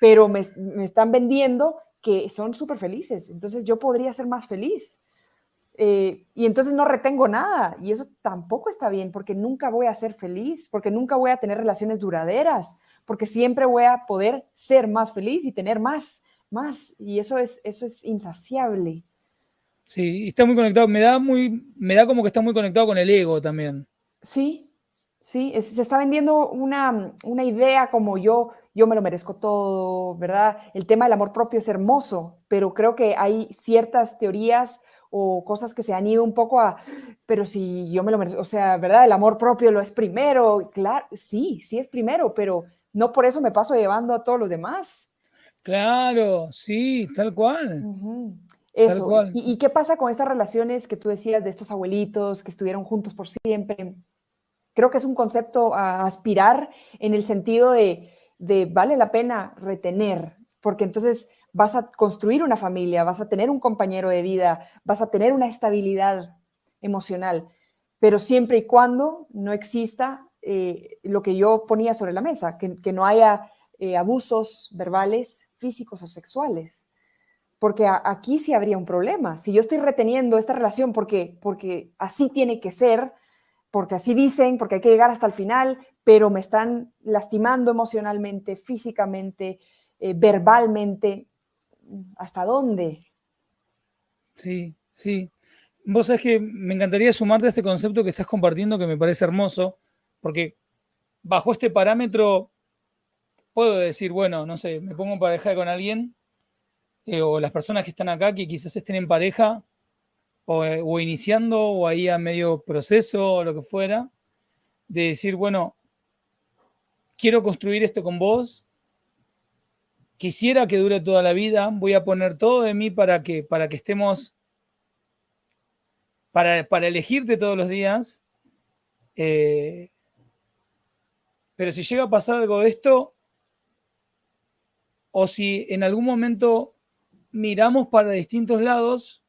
pero me, están vendiendo que son súper felices, entonces yo podría ser más feliz. Eh, y entonces no retengo nada, y eso tampoco está bien, porque nunca voy a ser feliz, porque nunca voy a tener relaciones duraderas, porque siempre voy a poder ser más feliz y tener más, más, y eso es, eso es insaciable. Sí, está muy conectado, me da, muy, me da como que está muy conectado con el ego también. Sí, Sí, se está vendiendo una, idea como yo, yo me lo merezco todo, ¿verdad? El tema del amor propio es hermoso, pero creo que hay ciertas teorías o cosas que se han ido un poco a, pero si yo me lo merezco, o sea, ¿verdad? El amor propio lo es primero, claro, sí, sí es primero, pero no por eso me paso llevando a todos los demás. Claro, sí, tal cual. Eso. ¿Y, ¿Y qué pasa con estas relaciones que tú decías de estos abuelitos que estuvieron juntos por siempre? Creo que es un concepto a aspirar en el sentido de, vale la pena retener, porque entonces vas a construir una familia, vas a tener un compañero de vida, vas a tener una estabilidad emocional, pero siempre y cuando no exista eh, lo que yo ponía sobre la mesa, que, no haya eh, abusos verbales, físicos o sexuales. Porque aquí sí habría un problema. Si yo estoy reteniendo esta relación porque, porque así tiene que ser, porque así dicen, porque hay que llegar hasta el final, pero me están lastimando emocionalmente, físicamente, eh, verbalmente. ¿Hasta dónde? Sí, sí. Vos sabés que me encantaría sumarte a este concepto que estás compartiendo que me parece hermoso, porque bajo este parámetro puedo decir, bueno, no sé, me pongo en pareja con alguien, eh, o las personas que están acá que quizás estén en pareja, o, iniciando o ahí a medio proceso o lo que fuera, de decir, bueno, quiero construir esto con vos, quisiera que dure toda la vida, voy a poner todo de mí para que, para que estemos, para, para elegirte todos los días. Eh, pero si llega a pasar algo de esto, o si en algún momento miramos para distintos lados,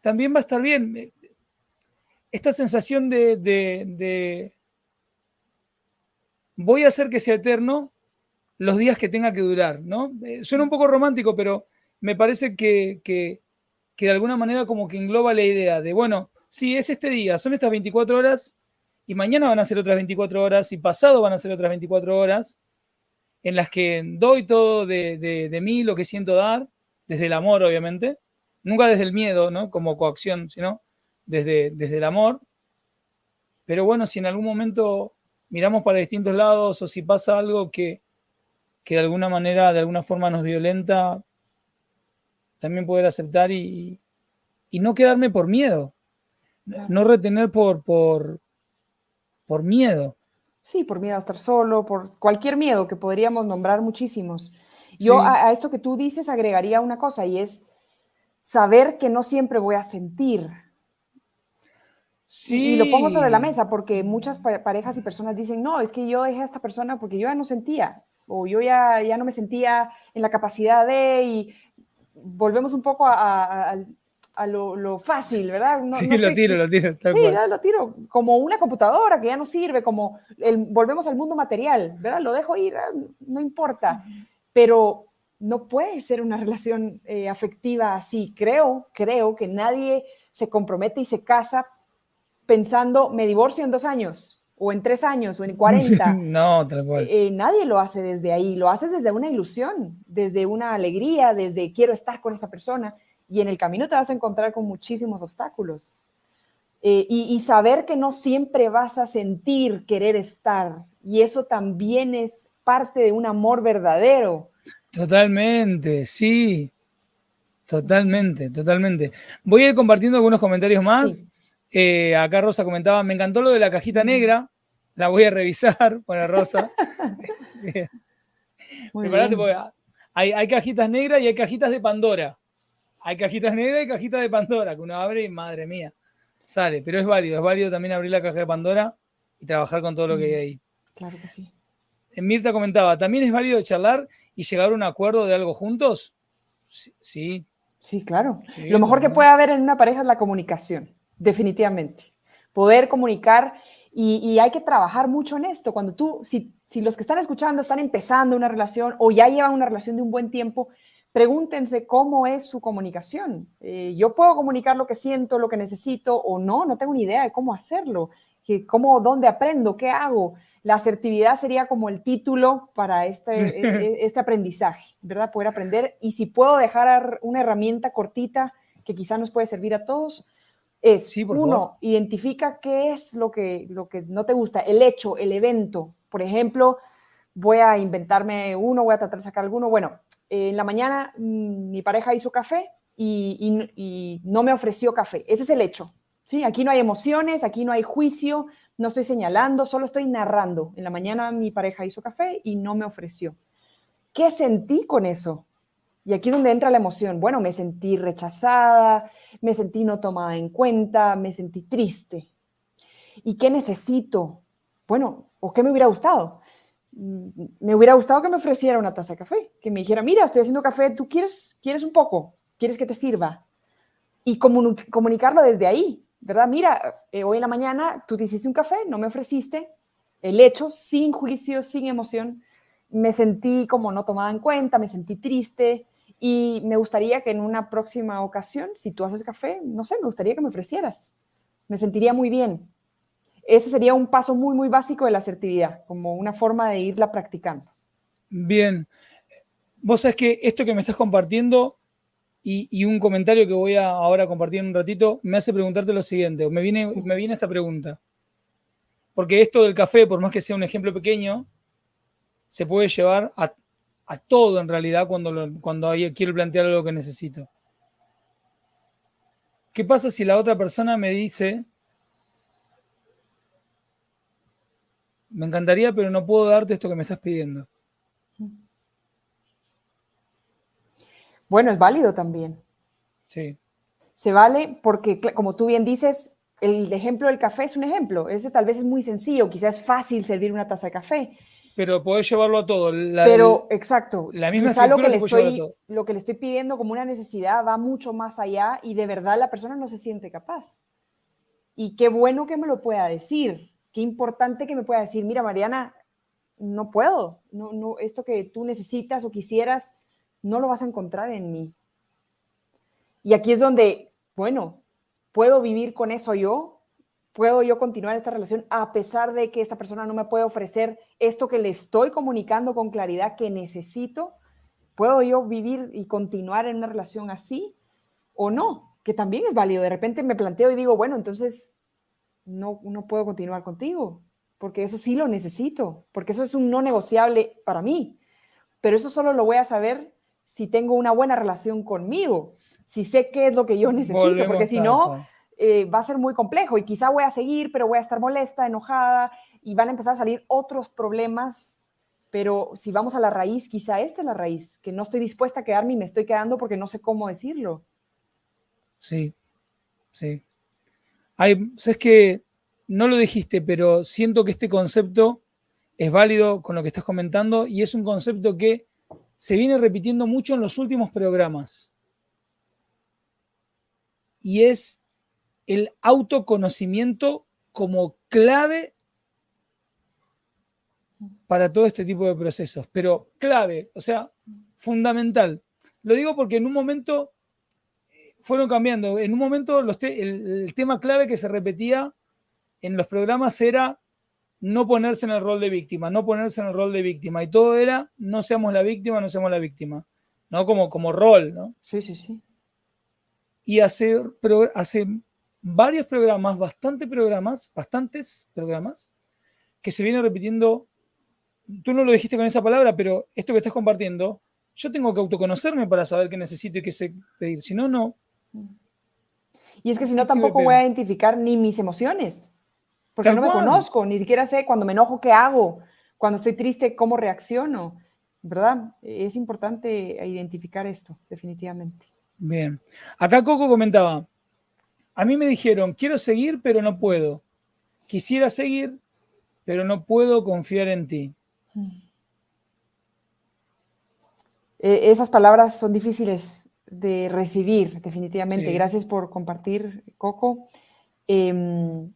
también va a estar bien. Esta sensación de, voy a hacer que sea eterno los días que tenga que durar, ¿no? Eh, suena un poco romántico, pero me parece que, que, de alguna manera como que engloba la idea de, bueno, sí, es este día, son estas 24 horas y mañana van a ser otras 24 horas y pasado van a ser otras 24 horas en las que doy todo de, de mí, lo que siento dar, desde el amor, obviamente, nunca desde el miedo, ¿no? Como coacción, sino desde, desde el amor. Pero bueno, si en algún momento miramos para distintos lados o si pasa algo que, de alguna manera, de alguna forma nos violenta, también poder aceptar y, no quedarme por miedo, no retener por, por, por miedo. Sí, por miedo a estar solo, por cualquier miedo que podríamos nombrar muchísimos. Yo a, esto que tú dices agregaría una cosa y es saber que no siempre voy a sentir. Sí. Y, lo pongo sobre la mesa porque muchas parejas y personas dicen, no, es que yo dejé a esta persona porque yo ya no sentía, o yo ya, ya no me sentía en la capacidad de, y volvemos un poco a, lo, fácil, ¿verdad? sí, lo tiro, lo tiro. sí, lo tiro, como una computadora que ya no sirve, como volvemos al mundo material, ¿verdad? Lo dejo ir, no importa, pero no puede ser una relación eh, afectiva así. Creo, creo que nadie se compromete y se casa pensando, me divorcio en dos años o en tres años, o en 40. [laughs] no, tal cual. Eh, nadie lo hace desde ahí, lo haces desde una ilusión, desde una alegría, desde quiero estar con esta persona, y en el camino te vas a encontrar con muchísimos obstáculos. Eh, y, y, saber que no siempre vas a sentir querer estar, y eso también es parte de un amor verdadero. Totalmente, sí. Totalmente, totalmente. Voy a ir compartiendo algunos comentarios más. Eh, acá Rosa comentaba, me encantó lo de la cajita negra, la voy a revisar, [laughs] pone Rosa. [laughs] Preparate, porque hay, hay, cajitas negras y hay cajitas de Pandora. Hay cajitas negras y cajitas de Pandora, que uno abre y madre mía, sale. Pero es válido, es válido también abrir la caja de Pandora y trabajar con todo lo que hay ahí. Claro que sí. Eh, Mirta comentaba, ¿también es válido charlar y llegar a un acuerdo de algo juntos? Sí. Sí, claro. lo mejor que puede haber en una pareja es la comunicación definitivamente. Poder comunicar y, hay que trabajar mucho en esto. Cuando tú, si, si, los que están escuchando están empezando una relación o ya llevan una relación de un buen tiempo, pregúntense cómo es su comunicación. Eh, yo puedo comunicar lo que siento, lo que necesito o no, no tengo ni idea de cómo hacerlo, que, cómo, dónde aprendo, qué hago. La asertividad sería como el título para este, e, e, este aprendizaje, ¿verdad? Poder aprender. Y si puedo dejar una herramienta cortita que quizá nos puede servir a todos, es, uno, identifica qué es lo que, lo que no te gusta, el hecho, el evento. Por ejemplo, voy a inventarme uno, voy a tratar de sacar alguno. Bueno, en la mañana mm, mi pareja hizo café y, no me ofreció café. Ese es el hecho. ¿sí? Aquí no hay emociones, aquí no hay juicio, no estoy señalando, solo estoy narrando. En la mañana mi pareja hizo café y no me ofreció. ¿Qué sentí con eso? Y aquí es donde entra la emoción. Bueno, me sentí rechazada, me sentí no tomada en cuenta, me sentí triste. ¿Y qué necesito? Bueno, ¿o qué me hubiera gustado? Mm, me hubiera gustado que me ofreciera una taza de café, que me dijera, mira, estoy haciendo café, ¿tú quieres, quieres un poco? ¿Quieres que te sirva? Y comunicarlo desde ahí, ¿verdad? Mira, eh, hoy en la mañana tú te hiciste un café, no me ofreciste, el hecho, sin juicio, sin emoción, me sentí como no tomada en cuenta, me sentí triste, y me gustaría que en una próxima ocasión, si tú haces café, no sé, me gustaría que me ofrecieras. Me sentiría muy bien. Ese sería un paso muy, muy básico de la asertividad, como una forma de irla practicando. Bien. Vos sabés que esto que me estás compartiendo y, un comentario que voy a ahora compartir en un ratito me hace preguntarte lo siguiente, me viene, me viene esta pregunta. Porque esto del café, por más que sea un ejemplo pequeño, se puede llevar a a todo en realidad cuando, cuando quiero plantear algo que necesito. ¿Qué pasa si la otra persona me dice, me encantaría, pero no puedo darte esto que me estás pidiendo? Bueno, es válido también. Sí. Se vale porque, como tú bien dices, el ejemplo del café es un ejemplo. Ese tal vez es muy sencillo, quizás es fácil servir una taza de café. Pero podés llevarlo a todo. Pero, exacto. La misma Quizá lo que, le estoy, lo que le estoy pidiendo como una necesidad va mucho más allá y de verdad la persona no se siente capaz. Y qué bueno que me lo pueda decir. Qué importante que me pueda decir, mira, Mariana, no puedo. No, no, esto que tú necesitas o quisieras, no lo vas a encontrar en mí. Y aquí es donde, bueno, ¿Puedo vivir con eso yo? ¿Puedo yo continuar esta relación a pesar de que esta persona no me puede ofrecer esto que le estoy comunicando con claridad que necesito? ¿Puedo yo vivir y continuar en una relación así o no? Que también es válido. De repente me planteo y digo, bueno, entonces no, no puedo continuar contigo, porque eso sí lo necesito, porque eso es un no negociable para mí. Pero eso solo lo voy a saber si tengo una buena relación conmigo si sé qué es lo que yo necesito, porque si no, eh, va a ser muy complejo y quizá voy a seguir, pero voy a estar molesta, enojada y van a empezar a salir otros problemas. Pero si vamos a la raíz, quizá esta es la raíz, que no estoy dispuesta a quedarme y me estoy quedando porque no sé cómo decirlo. Sí, sí. Hay, es que no lo dijiste, pero siento que este concepto es válido con lo que estás comentando y es un concepto que se viene repitiendo mucho en los últimos programas. Y es el autoconocimiento como clave para todo este tipo de procesos, pero clave, o sea, fundamental. Lo digo porque en un momento eh, fueron cambiando. En un momento el, tema clave que se repetía en los programas era no ponerse en el rol de víctima, no ponerse en el rol de víctima. Y todo era no seamos la víctima, no seamos la víctima. ¿No? Como, como rol, ¿no? Sí, sí, sí. Y hace, hace varios programas, bastante programas, bastantes programas, que se viene repitiendo. Tú no lo dijiste con esa palabra, pero esto que estás compartiendo, yo tengo que autoconocerme para saber qué necesito y qué sé pedir. Si no, no. Y es que si no, tampoco voy a identificar ni mis emociones, porque no me conozco, ni siquiera sé cuando me enojo qué hago, cuando estoy triste cómo reacciono, ¿verdad? Es importante identificar esto, definitivamente. Bien. Acá Coco comentaba, a mí me dijeron, quiero seguir, pero no puedo. Quisiera seguir, pero no puedo confiar en ti. Eh, esas palabras son difíciles de recibir, definitivamente. Gracias por compartir, Coco. Em,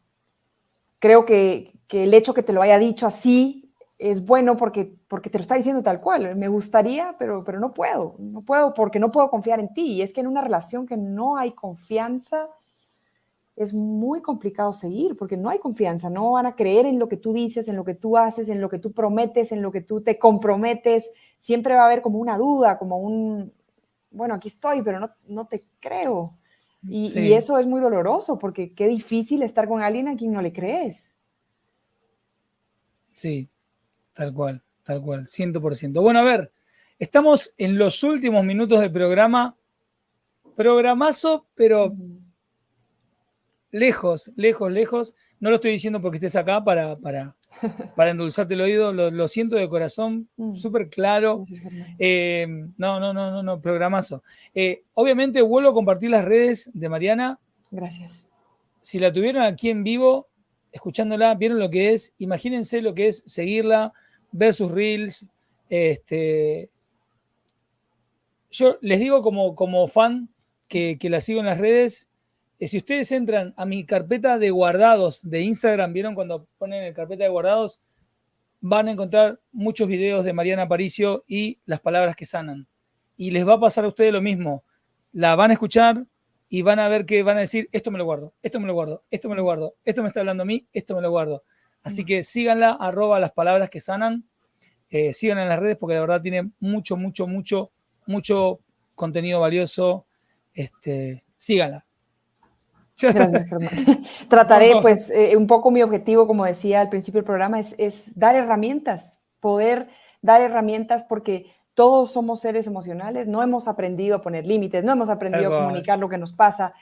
creo que, el hecho que te lo haya dicho así es bueno porque, porque te lo está diciendo tal cual. Me gustaría, pero, pero no puedo. No puedo porque no puedo confiar en ti. Y es que en una relación que no hay confianza, es muy complicado seguir porque no hay confianza, no van a creer en lo que tú dices, en lo que tú haces, en lo que tú prometes, en lo que tú te comprometes. Siempre va a haber como una duda, como un, bueno, aquí estoy, pero no, no te creo. Y, y, eso es muy doloroso porque qué difícil estar con alguien a quien no le crees. Sí, tal cual, tal cual, ciento por ciento. Bueno, a ver, estamos en los últimos minutos del programa. Programazo, pero lejos, lejos, lejos. No lo estoy diciendo porque estés acá para, para, para endulzarte el oído, lo, siento de corazón, mm. súper claro. Eh, no, no, no, no, no, programazo. Eh, obviamente vuelvo a compartir las redes de Mariana. Gracias. Si la tuvieron aquí en vivo, escuchándola, vieron lo que es, imagínense lo que es seguirla, ver sus reels. Este, yo les digo como, como fan que, que la sigo en las redes, si ustedes entran a mi carpeta de guardados de Instagram, ¿vieron cuando ponen el carpeta de guardados? Van a encontrar muchos videos de Mariana Aparicio y las palabras que sanan. Y les va a pasar a ustedes lo mismo. La van a escuchar y van a ver que van a decir, esto me lo guardo, esto me lo guardo, esto me lo guardo, esto me está hablando a mí, esto me lo guardo. Así que síganla, arroba las palabras que sanan, eh, síganla en las redes porque de verdad tiene mucho, mucho, mucho, mucho contenido valioso. Este, síganla. Gracias, Germán. [laughs] Trataré, pues, eh, un poco mi objetivo, como decía al principio del programa, es, es, dar herramientas, poder dar herramientas porque todos somos seres emocionales, no hemos aprendido a poner límites, no hemos aprendido a comunicar lo que nos pasa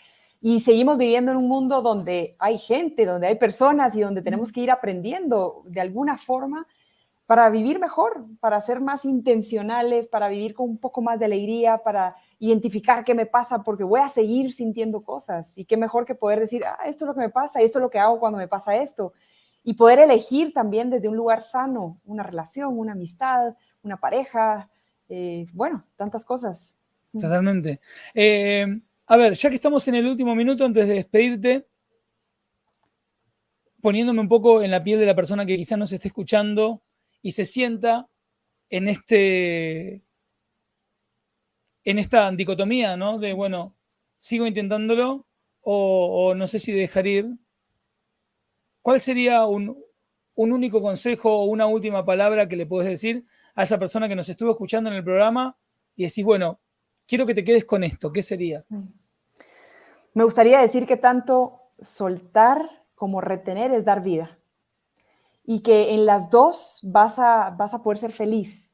y seguimos viviendo en un mundo donde hay gente, donde hay personas y donde tenemos que ir aprendiendo de alguna forma para vivir mejor, para ser más intencionales, para vivir con un poco más de alegría, para identificar qué me pasa, porque voy a seguir sintiendo cosas. Y qué mejor que poder decir, ah, esto es lo que me pasa, esto es lo que hago cuando me pasa esto. Y poder elegir también desde un lugar sano, una relación, una amistad, una pareja, eh, bueno, tantas cosas. Totalmente. Eh, a ver, ya que estamos en el último minuto, antes de despedirte, poniéndome un poco en la piel de la persona que quizás nos esté escuchando y se sienta en este en esta dicotomía, ¿no? De, bueno, sigo intentándolo o, no sé si dejar ir. ¿Cuál sería un, único consejo o una última palabra que le puedes decir a esa persona que nos estuvo escuchando en el programa y decís, bueno, quiero que te quedes con esto? ¿Qué sería? Me gustaría decir que tanto soltar como retener es dar vida y que en las dos vas a, vas a poder ser feliz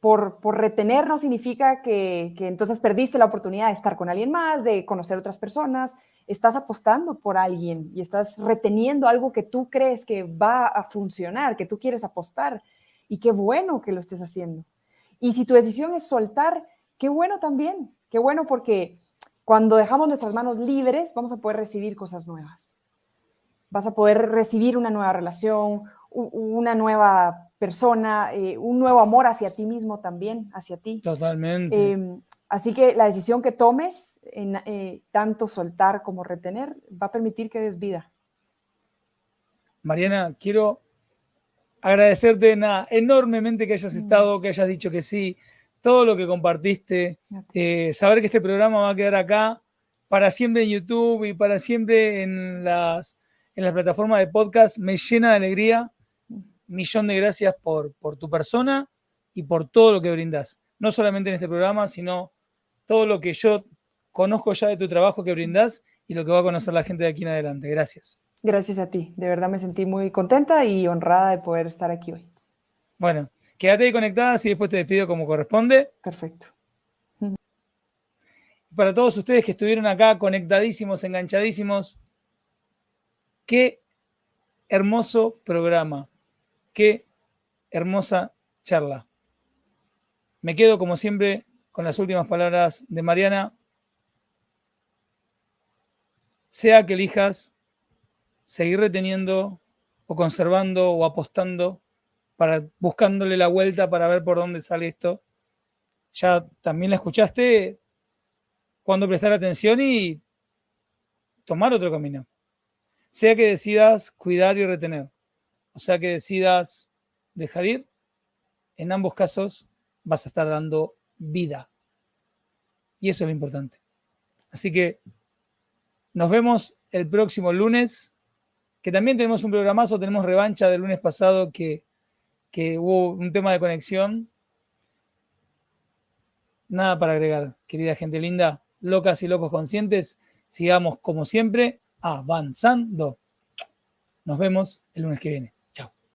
por, retener no significa que, entonces perdiste la oportunidad de estar con alguien más, de conocer otras personas. Estás apostando por alguien y estás reteniendo algo que tú crees que va a funcionar, que tú quieres apostar. Y qué bueno que lo estés haciendo. Y si tu decisión es soltar, qué bueno también. Qué bueno porque cuando dejamos nuestras manos libres, vamos a poder recibir cosas nuevas. Vas a poder recibir una nueva relación, una nueva persona, eh, un nuevo amor hacia ti mismo también, hacia ti. Totalmente. Em, así que la decisión que tomes, en, eh, tanto soltar como retener, va a permitir que des vida. Mariana, quiero agradecerte enormemente que hayas mm. estado, que hayas dicho que sí, todo lo que compartiste, eh, saber que este programa va a quedar acá para siempre en YouTube y para siempre en las, en las plataformas de podcast, me llena de alegría millón de gracias por, por tu persona y por todo lo que brindas. No solamente en este programa, sino todo lo que yo conozco ya de tu trabajo que brindas y lo que va a conocer la gente de aquí en adelante. Gracias. Gracias a ti. De verdad me sentí muy contenta y honrada de poder estar aquí hoy. Bueno, quédate ahí conectada y después te despido como corresponde. Perfecto. Para todos ustedes que estuvieron acá conectadísimos, enganchadísimos, qué hermoso programa. Qué hermosa charla. Me quedo, como siempre, con las últimas palabras de Mariana. Sea que elijas seguir reteniendo o conservando o apostando para buscándole la vuelta para ver por dónde sale esto. Ya también la escuchaste cuando prestar atención y tomar otro camino. Sea que decidas cuidar y retener o sea que decidas dejar ir, en ambos casos vas a estar dando vida. Y eso es lo importante. Así que nos vemos el próximo lunes, que también tenemos un programazo, tenemos revancha del lunes pasado que, que hubo un tema de conexión. Nada para agregar, querida gente linda, locas y locos conscientes. Sigamos como siempre avanzando. Nos vemos el lunes que viene.